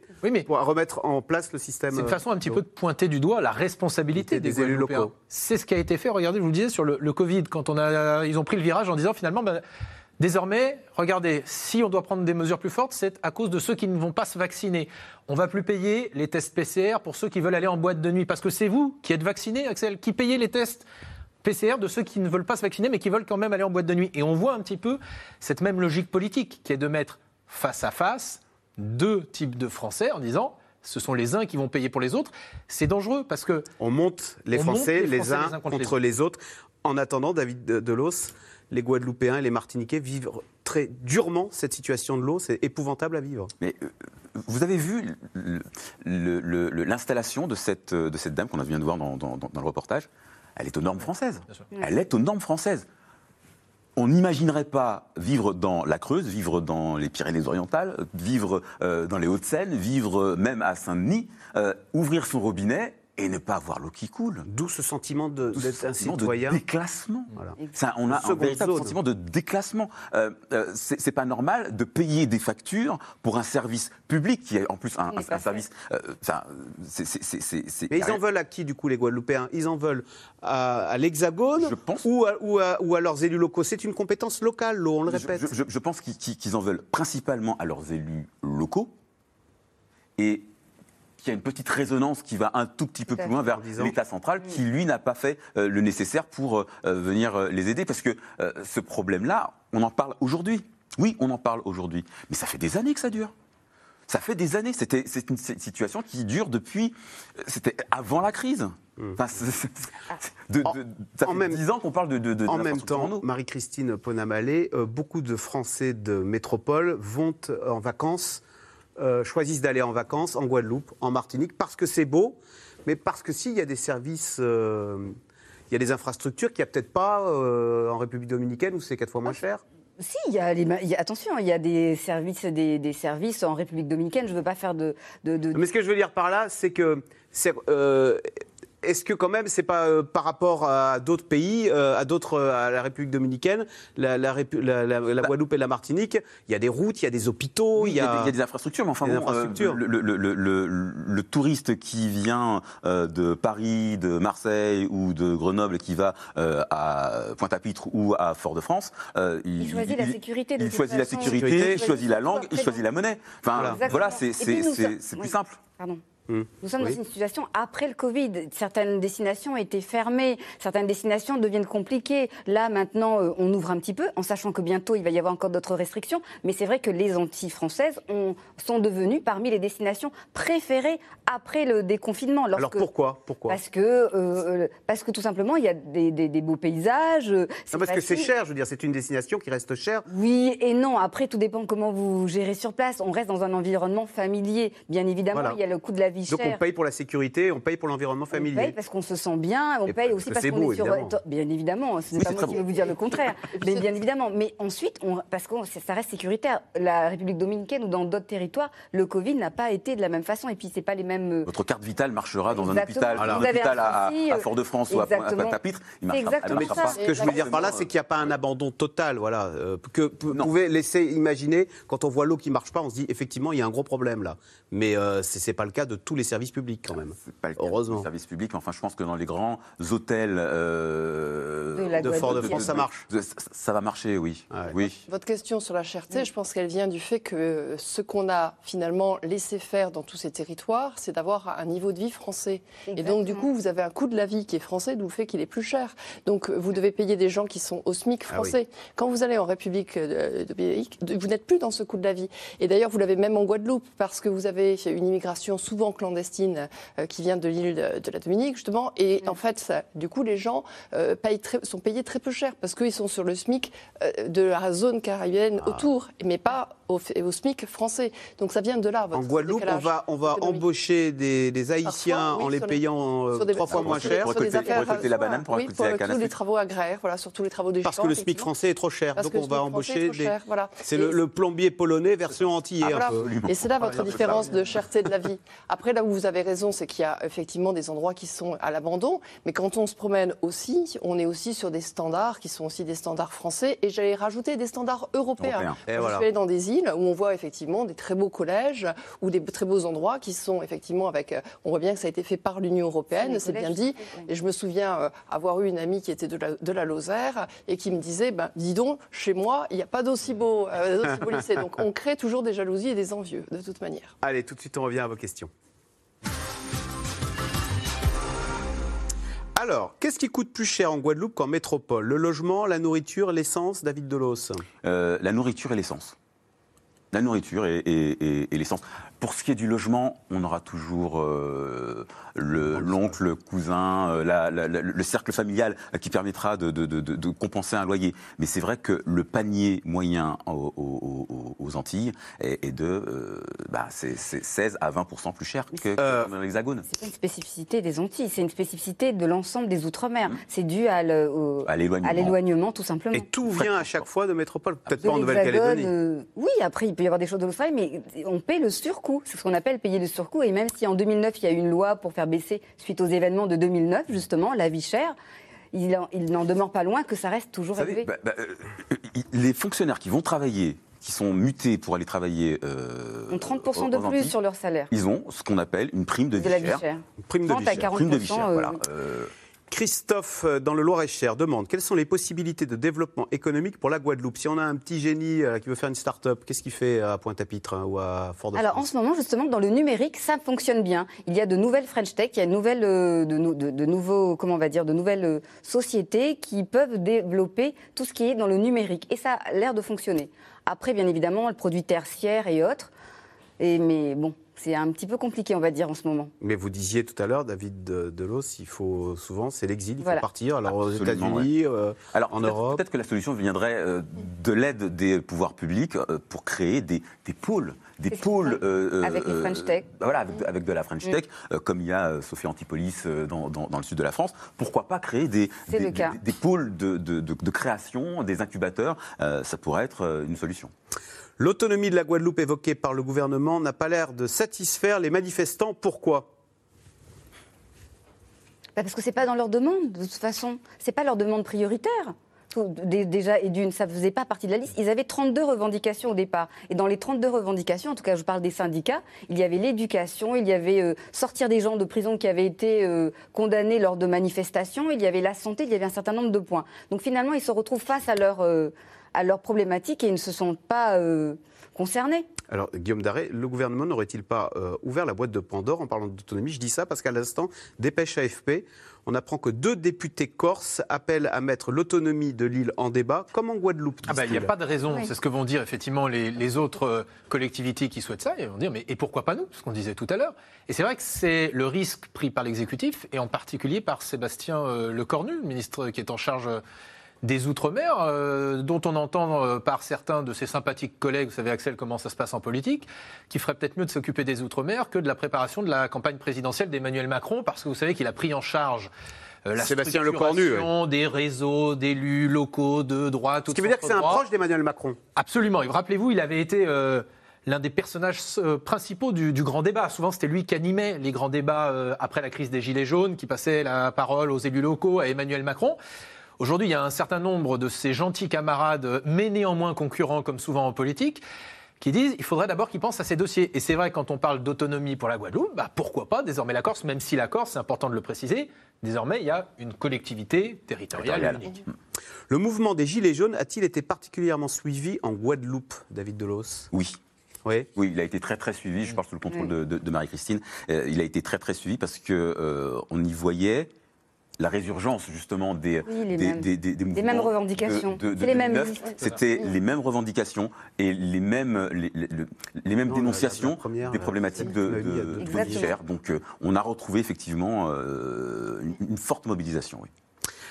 pour remettre en place le système. C'est une euh, façon un petit peu de pointer du doigt la responsabilité Des des, élus locaux. C'est ce qui a été fait. Regardez, je vous le disais sur le, le Covid, quand on a, ils ont pris le virage en disant finalement, ben, désormais, regardez, si on doit prendre des mesures plus fortes, c'est à cause de ceux qui ne vont pas se vacciner. On va plus payer les tests PCR pour ceux qui veulent aller en boîte de nuit, parce que c'est vous qui êtes vaccinés, Axel, qui payez les tests? PCR de ceux qui ne veulent pas se vacciner mais qui veulent quand même aller en boîte de nuit. Et on voit un petit peu cette même logique politique qui est de mettre face à face deux types de Français en disant ce sont les uns qui vont payer pour les autres. C'est dangereux parce que. On monte les On Français, les les, Français uns les uns contre contre, les les, autres. En attendant, David de- Delos, les Guadeloupéens et les Martiniquais vivent très durement cette situation de l'eau. C'est épouvantable à vivre. Mais euh, vous avez vu l'installation de cette, de cette dame qu'on vient de voir dans, dans- dans- dans le reportage? Elle est aux normes françaises. Elle est aux normes françaises. On n'imaginerait pas vivre dans la Creuse, vivre dans les Pyrénées-Orientales, vivre euh, dans les Hauts-de-Seine, vivre euh, même à Saint-Denis, euh, ouvrir son robinet et ne pas avoir l'eau qui coule. D'où ce sentiment de- D'où ce d'être un sentiment citoyen. de déclassement. Voilà. Ça, on a un véritable zone. sentiment de déclassement. Euh, euh, c'est pas normal de payer des factures pour un service public qui est en plus un, service. euh, c'est- Mais ils en veulent à qui, du coup, les Guadeloupéens? Ils en veulent à, à l'Hexagone ou, à, ou, à, ou à leurs élus locaux? C'est une compétence locale, l'eau, on le répète. Je, je- je pense qu'ils en veulent principalement à leurs élus locaux et qu'il y a une petite résonance qui va un tout petit peu plus loin vers En l'État central qui, lui, n'a pas fait euh, le nécessaire pour euh, euh, venir euh, les aider. Parce que euh, ce problème-là, on en parle aujourd'hui. Oui, on en parle aujourd'hui. Mais ça fait des années que ça dure. Ça fait des années. C'était, c'est une si- situation qui dure depuis. C'était avant la crise. Enfin, de- de- ça fait dix ans qu'on parle de, de, de en même temps. Marie-Christine Ponamalé, euh, beaucoup de Français de métropole vont en vacances, euh, choisissent d'aller en vacances en Guadeloupe, en Martinique, parce que c'est beau, mais parce que s'il y a des services, euh, il y a des infrastructures qu'il n'y a peut-être pas euh, en République dominicaine où c'est quatre fois moins cher. Si, il y a les ma- il y a- attention, il y a des services, des, des services en République dominicaine. Je ne veux pas faire de, de, de- Mais ce que je veux dire par là, c'est que est-ce que quand même c'est pas euh, par rapport à d'autres pays, euh, à d'autres, euh, à la République dominicaine, la, la Répu- la- la- la Guadeloupe et la Martinique, il y a des routes, il y a des hôpitaux, Oui, il y, a des- il y a des infrastructures, mais enfin, des bon, euh, infrastructures. le, le- le- le- le- le touriste qui vient euh, de Paris, de Marseille ou de Grenoble et qui va euh, à Pointe-à-Pitre ou à Fort-de-France, euh, Il choisit la sécurité, de il choisit la sécurité, Il choisit la langue, il choisit la monnaie. Enfin, Exactement. voilà, c'est plus simple. Pardon. Nous sommes Oui. dans une situation après le Covid. Certaines destinations été fermées, certaines destinations deviennent compliquées. Là, maintenant, euh, on ouvre un petit peu, en sachant que bientôt, il va y avoir encore d'autres restrictions. Mais c'est vrai que les Antilles françaises ont- sont devenues parmi les destinations préférées après le déconfinement. Alors pourquoi? Pourquoi? Parce que, euh, euh, parce que tout simplement, il y a des, des- des beaux paysages. Non, parce que c'est cher, je veux dire, c'est une destination qui reste chère. Oui et non. Après, tout dépend comment vous gérez sur place. On reste dans un environnement familier. Bien évidemment, Voilà. il y a le coût de la vie Donc chère. on paye pour la sécurité, on paye pour l'environnement On paye parce qu'on se sent bien, on Et paye aussi parce qu'on est sur. évidemment. Bien évidemment, ce n'est Oui, pas moi qui vais vous dire le contraire. [laughs] mais bien évidemment. Mais ensuite, on- parce que ça reste sécuritaire. La République dominicaine ou dans d'autres territoires, le Covid n'a pas été de la même façon. Et puis, c'est pas les mêmes. euh, Votre carte vitale marchera dans un Exactement. hôpital, un un à, souci, à euh, Fort-de-France ou à exactement. Pointe-à-Pitre. Il C'est marchera, exactement marchera Ce pas. que je veux dire par là, c'est qu'il n'y a pas un abandon total. Voilà. Euh, que vous pouvez laisser imaginer, quand on voit l'eau qui marche pas, on se dit effectivement, il y a un gros problème là. Mais euh, ce n'est pas le cas de tous les services publics quand même. pas le cas Heureusement. service public, mais enfin, je pense que dans les grands hôtels euh, De Fort-de-France, ça marche. de- ça, ça va marcher, oui. oui. Votre question sur la cherté, je pense qu'elle vient du fait que ce qu'on a finalement laissé faire dans tous ces territoires, c'est d'avoir un niveau de vie français. Et donc, du coup, vous avez un coût de la vie qui est français, d'où le fait qu'il est plus cher. Donc, vous devez payer des gens qui sont au SMIC Ah français. Quand vous allez en République euh, de Belgique, vous n'êtes plus dans ce coût de la vie. Et d'ailleurs, vous l'avez même en Guadeloupe, parce que vous avez une immigration souvent clandestine euh, qui vient de l'île de, de la Dominique, justement. Et en fait, ça- du coup, les gens euh, payent très- sont payés très peu cher, parce qu'ils sont sur le SMIC euh, de la zone caribéenne Ah. autour, mais pas au, au SMIC français. Donc ça vient de là. En votre Guadeloupe, on va, on va embaucher des, des Haïtiens Parfois, oui, en les payant euh, des- trois fois moins cher. affaires, récolter la banane, pour oui, récolter pour la canne tous les travaux agraires, voilà, sur tous les travaux des Parce que le SMIC français est trop cher, Parce donc on va embaucher des. voilà. C'est le, le plombier polonais version antillais Ah, voilà. peu. Et c'est là votre différence de cherté de la vie. Après, [laughs] là où vous avez raison, c'est qu'il y a effectivement des endroits qui sont à l'abandon, mais quand on se promène aussi, on est aussi sur des standards qui sont aussi des standards français, et j'allais rajouter des standards européens. Européens. Et Moi, voilà. Je suis allée dans des îles où on voit effectivement des très beaux collèges ou des très beaux endroits qui sont effectivement avec. euh, On voit bien que ça a été fait par l'Union européenne, c'est bien dit. Et je me souviens euh, avoir eu une amie qui était de la, de la Lozère et qui me disait ben, Dis donc, chez moi, il n'y a pas d'aussi beau, euh, d'aussi beau lycée. Donc on crée toujours des jalousies et des envieux, de toute manière. Allez, tout de suite, on revient à vos questions. Alors, qu'est-ce qui coûte plus cher en Guadeloupe qu'en métropole? Le logement, la nourriture, l'essence, David Delos? Euh, la nourriture et l'essence. La nourriture et, l'essence. Pour ce qui est du logement, on aura toujours euh, le- l'oncle, le cousin, euh, la- la- la- le cercle familial euh, qui permettra de, de- de- de- de compenser un loyer. Mais c'est vrai que le panier moyen aux, aux- aux- aux Antilles est, est de euh, bah, c'est- c'est 16 à 20% plus cher que, dans l'Hexagone. C'est pas une spécificité des Antilles, c'est une spécificité de l'ensemble des Outre-mer. C'est dû à Mmh. L'éloignement. à l'éloignement, tout simplement. Et tout vient à chaque fois de métropole, peut-être pas en Nouvelle-Calédonie. euh, oui, après, il peut y avoir des choses de l'Australie, mais on paie le surcoût. C'est ce qu'on appelle payer le surcoût. Et même si en 2009, il y a eu une loi pour faire baisser, suite aux événements de 2009, justement, la vie chère, il, en- il n'en demeure pas loin que ça reste toujours savez, élevé. bah, bah, euh, euh, les fonctionnaires qui vont travailler, qui sont mutés pour aller travailler euh, Ont 30% de plus Antilles, sur leur salaire. Ils ont ce qu'on appelle une prime de, De la vie chère. chère. Prime de 30 vie à chère. 40%. Prime de vie chère, euh, voilà. Christophe, euh, dans le Loir-et-Cher, demande quelles sont les possibilités de développement économique pour la Guadeloupe? Si on a un petit génie euh, qui veut faire une start-up, qu'est-ce qu'il fait à Pointe-à-Pitre hein, ou à Fort-de-France? Alors en ce moment, justement, dans le numérique, ça fonctionne bien. Il y a de nouvelles French Tech, il y a de, nouvelles, euh, de, nou- de- de nouveaux, comment on va dire, de nouvelles sociétés qui peuvent développer tout ce qui est dans le numérique. Et ça a l'air de fonctionner. Après, bien évidemment, le produit tertiaire et autres. Et, mais bon, c'est un petit peu compliqué, on va dire, en ce moment. Mais vous disiez tout à l'heure, David de- Delos, il faut souvent, c'est l'exil, il Voilà. faut partir. Alors aux États-Unis, euh, Alors, en peut-être- Europe. Peut-être que la solution viendrait euh, de l'aide des pouvoirs publics euh, pour créer des, des pôles. Des pôles. font avec les French Tech. voilà, avec, avec de la French Mm. Tech, euh, comme il y a euh, Sophie Antipolis euh, dans, dans- dans le sud de la France. Pourquoi pas créer des, des, pôles de, de- de- de création, des incubateurs Euh, Ça pourrait être euh, une solution. L'autonomie de la Guadeloupe évoquée par le gouvernement n'a pas l'air de satisfaire les manifestants. Pourquoi? Bah, parce que c'est pas dans leur demande, de toute façon. C'est pas leur demande prioritaire. Déjà, et d'une, ça faisait pas partie de la liste. Ils avaient 32 revendications au départ. Et dans les 32 revendications, en tout cas, je parle des syndicats, il y avait l'éducation, il y avait euh, sortir des gens de prison qui avaient été euh, condamnés lors de manifestations, il y avait la santé, il y avait un certain nombre de points. Donc finalement, ils se retrouvent face à leur, euh, à leur problématique et ils ne se sentent pas euh, concernés. Alors, Guillaume Daré, le gouvernement n'aurait-il pas euh, ouvert la boîte de Pandore en parlant d'autonomie? Je dis ça parce qu'à l'instant, dépêche AFP, on apprend que deux députés corses appellent à mettre l'autonomie de l'île en débat, comme en Guadeloupe. Ah bah, Il n'y a pas de raison, Oui. c'est ce que vont dire effectivement les, les autres euh, collectivités qui souhaitent ça, ils vont dire mais et pourquoi pas nous, ce qu'on disait tout à l'heure. Et c'est vrai que c'est le risque pris par l'exécutif et en particulier par Sébastien euh, Lecornu, le ministre qui est en charge euh, des Outre-mer, euh, dont on entend euh, par certains de ses sympathiques collègues, vous savez Axel comment ça se passe en politique, qui ferait peut-être mieux de s'occuper des Outre-mer que de la préparation de la campagne présidentielle d'Emmanuel Macron, parce que vous savez qu'il a pris en charge euh, la Sébastien Lecornu, des réseaux d'élus locaux de droite. Ce qui veut dire que c'est un proche d'Emmanuel Macron. Absolument. Et rappelez-vous, il avait été euh, l'un des personnages euh, principaux du, du grand débat. Souvent, c'était lui qui animait les grands débats après la crise des Gilets jaunes, qui passait la parole aux élus locaux, à Emmanuel Macron. Aujourd'hui, il y a un certain nombre de ces gentils camarades, mais néanmoins concurrents, comme souvent en politique, qui disent il faudrait d'abord qu'ils pensent à ces dossiers. Et c'est vrai, quand on parle d'autonomie pour la Guadeloupe, bah, pourquoi pas désormais la Corse, même si la Corse, c'est important de le préciser, désormais il y a une collectivité territoriale Territoriale. unique. Le mouvement des Gilets jaunes a-t-il été particulièrement suivi en Guadeloupe, David Delos? Oui. Oui. Oui, il a été très très suivi. Je parle sous le contrôle de, de- de Marie-Christine. Euh, il a été très très suivi parce que euh, on y voyait la résurgence justement des Oui, les des, mêmes. des- des- des Les mouvements mêmes revendications. de- de- de C'est les mêmes 2009. listes. C'était Oui. les mêmes revendications et les mêmes les, les- le- les mêmes Non, la- dénonciations la première, des problématiques de, de. Donc euh, on a retrouvé effectivement euh, une, une forte mobilisation. Oui.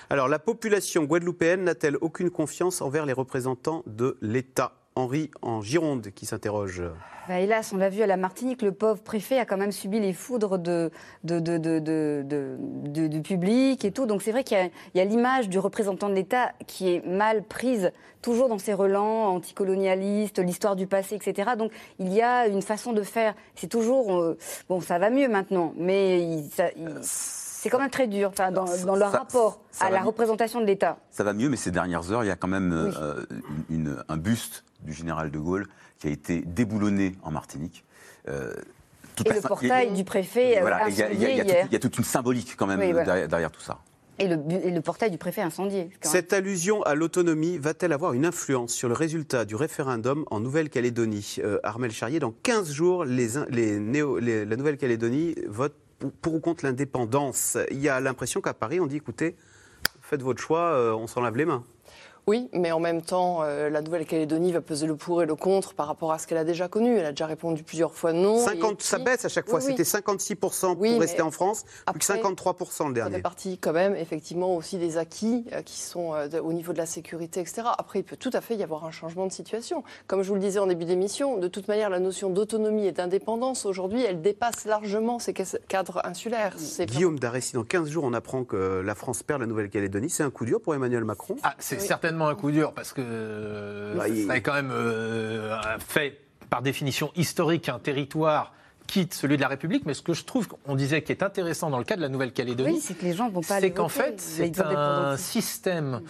Alors, la population guadeloupéenne n'a-t-elle aucune confiance envers les représentants de l'État? Henri en Gironde qui s'interroge. Bah, hélas, on l'a vu à la Martinique, le pauvre préfet a quand même subi les foudres de, de- de- du public et tout. Donc c'est vrai qu'il y a, l'image du représentant de l'État qui est mal prise, toujours dans ses relents anticolonialistes, l'histoire du passé, etc. Donc il y a une façon de faire. C'est toujours. euh, bon, ça va mieux maintenant, mais il- ça- il- c'est quand même très dur enfin, dans, dans leur ça- rapport ça à la mieux. représentation de l'État. Ça va mieux, mais ces dernières heures, il y a quand même Oui. euh, une- une- un buste du général de Gaulle qui a été déboulonné en Martinique. Euh, toute Et la le portail du préfet, euh, Voilà, il y, a- il y a- il y a incendié hier. il y a toute une symbolique quand même Oui, voilà. derrière, derrière tout ça. Et le, bu- et le portail du préfet incendié. Cette allusion à l'autonomie va-t-elle avoir une influence sur le résultat du référendum en Nouvelle-Calédonie? Euh, Armel Charrier, dans 15 jours, les, in- les néo- les- la Nouvelle-Calédonie vote pour, ou contre l'indépendance. Il y a l'impression qu'à Paris, on dit écoutez, faites votre choix, euh, on s'en lave les mains. Oui, mais en même temps, euh, la Nouvelle-Calédonie va peser le pour et le contre par rapport à ce qu'elle a déjà connu. Elle a déjà répondu plusieurs fois non. 50, Ça baisse à chaque fois. C'était 56% pour rester en France, plus que 53% le dernier. Ça fait partie quand même, effectivement, aussi des acquis euh, qui sont euh, au niveau de la sécurité, etc. Après, il peut tout à fait y avoir un changement de situation. Comme je vous le disais en début d'émission, de toute manière, la notion d'autonomie et d'indépendance, aujourd'hui, elle dépasse largement ces cadres insulaires. Guillaume Daressi, dans 15 jours, on apprend que la France perd la Nouvelle-Calédonie. C'est un coup dur pour Emmanuel Macron ah, C'est certainement un coup dur parce que bah, ça est quand même euh, fait par définition historique un territoire quitte celui de la République, mais ce que je trouve qu'on disait qui est intéressant dans le cas de la Nouvelle-Calédonie, c'est que les gens vont pas C'est qu'en fait, c'est un système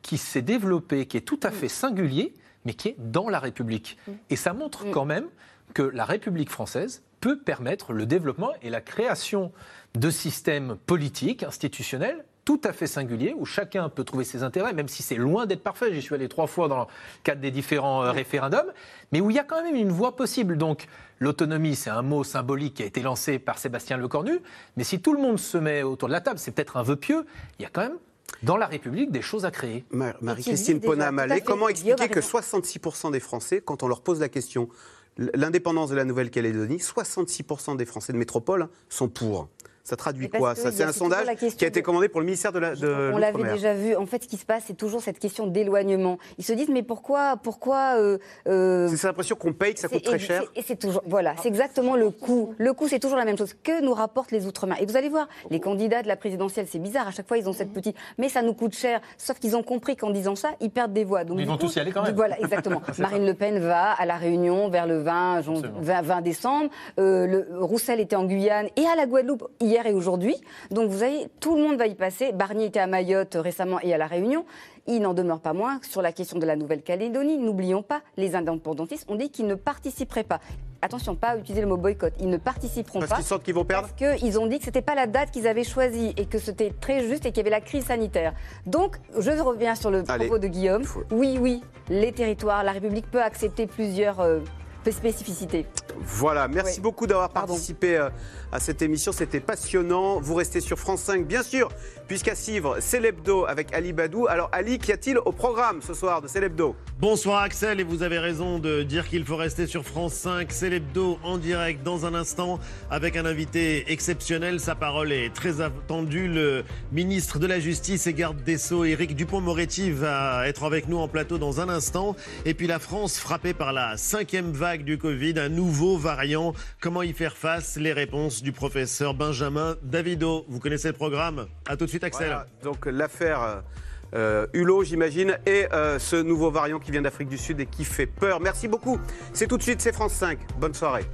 qui s'est développé, qui est tout à fait singulier, mais qui est dans la République. Mm. Et ça montre mm. quand même que la République française peut permettre le développement et la création de systèmes politiques, institutionnels, tout à fait singulier, où chacun peut trouver ses intérêts, même si c'est loin d'être parfait. J'y suis allé trois fois dans le cadre des différents euh, référendums, mais où il y a quand même une voie possible. Donc l'autonomie, c'est un mot symbolique qui a été lancé par Sébastien Lecornu, mais si tout le monde se met autour de la table, c'est peut-être un vœu pieux, il y a quand même dans la République des choses à créer. Marie-Christine Pona-Malé, comment expliquer que 66% des Français, quand on leur pose la question, l'indépendance de la Nouvelle-Calédonie, 66% des Français de métropole sont pour ça traduit quoi C'est un sondage qui a été commandé pour le ministère de la de On l'avait déjà vu. En fait, ce qui se passe, c'est toujours cette question d'éloignement. Ils se disent, mais pourquoi, pourquoi euh, euh C'est l'impression qu'on paye, que ça coûte très cher. Et c'est toujours, voilà, c'est exactement le coût. Le coût, c'est toujours la même chose. Que nous rapportent les outre-mer? Et vous allez voir, les candidats de la présidentielle, c'est bizarre. À chaque fois, ils ont cette petite, mais ça nous coûte cher. Sauf qu'ils ont compris qu'en disant ça, ils perdent des voix. Donc, ils vont tous y aller quand même. Voilà, exactement. [laughs] Marine Le Pen va à la Réunion vers le 20, 20, décembre. Euh, le, Roussel était en Guyane et à la Guadeloupe hier et aujourd'hui. Donc vous voyez, tout le monde va y passer. Barnier était à Mayotte récemment et à La Réunion. Il n'en demeure pas moins sur la question de la Nouvelle-Calédonie. N'oublions pas, les indépendantistes ont dit qu'ils ne participeraient pas. Attention, pas à utiliser le mot boycott. Ils ne participeront pas. Parce qu'ils sentent qu'ils vont perdre Parce qu'ils ont dit que ce n'était pas la date qu'ils avaient choisie et que c'était très juste et qu'il y avait la crise sanitaire. Donc, je reviens sur le propos de Guillaume. Oui, oui, les territoires, la République peut accepter plusieurs. Euh, spécificités. Voilà, merci beaucoup d'avoir participé euh, à cette émission. C'était passionnant. Vous restez sur France 5, bien sûr, puisqu'à suivre, c'est l'hebdo avec Ali Badou. Alors, Ali, qu'y a-t-il au programme ce soir de l'hebdo? Bonsoir Axel, et vous avez raison de dire qu'il faut rester sur France 5. C'est l'hebdo en direct dans un instant avec un invité exceptionnel. Sa parole est très attendue. Le ministre de la Justice et garde des Sceaux, Éric Dupont-Moretti, va être avec nous en plateau dans un instant. Et puis la France frappée par la cinquième vague du Covid, un nouveau variant. Comment y faire face? Les réponses du professeur Benjamin Davido. Vous connaissez le programme? A tout de suite, Axel. donc l'affaire. Euh, Hulot, j'imagine, et euh, ce nouveau variant qui vient d'Afrique du Sud et qui fait peur. Merci beaucoup. C'est tout de suite, c'est France 5. Bonne soirée.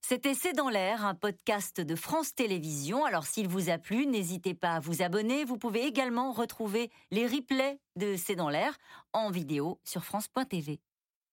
C'était C'est dans l'air, un podcast de France Télévisions. Alors s'il vous a plu, n'hésitez pas à vous abonner. Vous pouvez également retrouver les replays de C'est dans l'air en vidéo sur France.tv.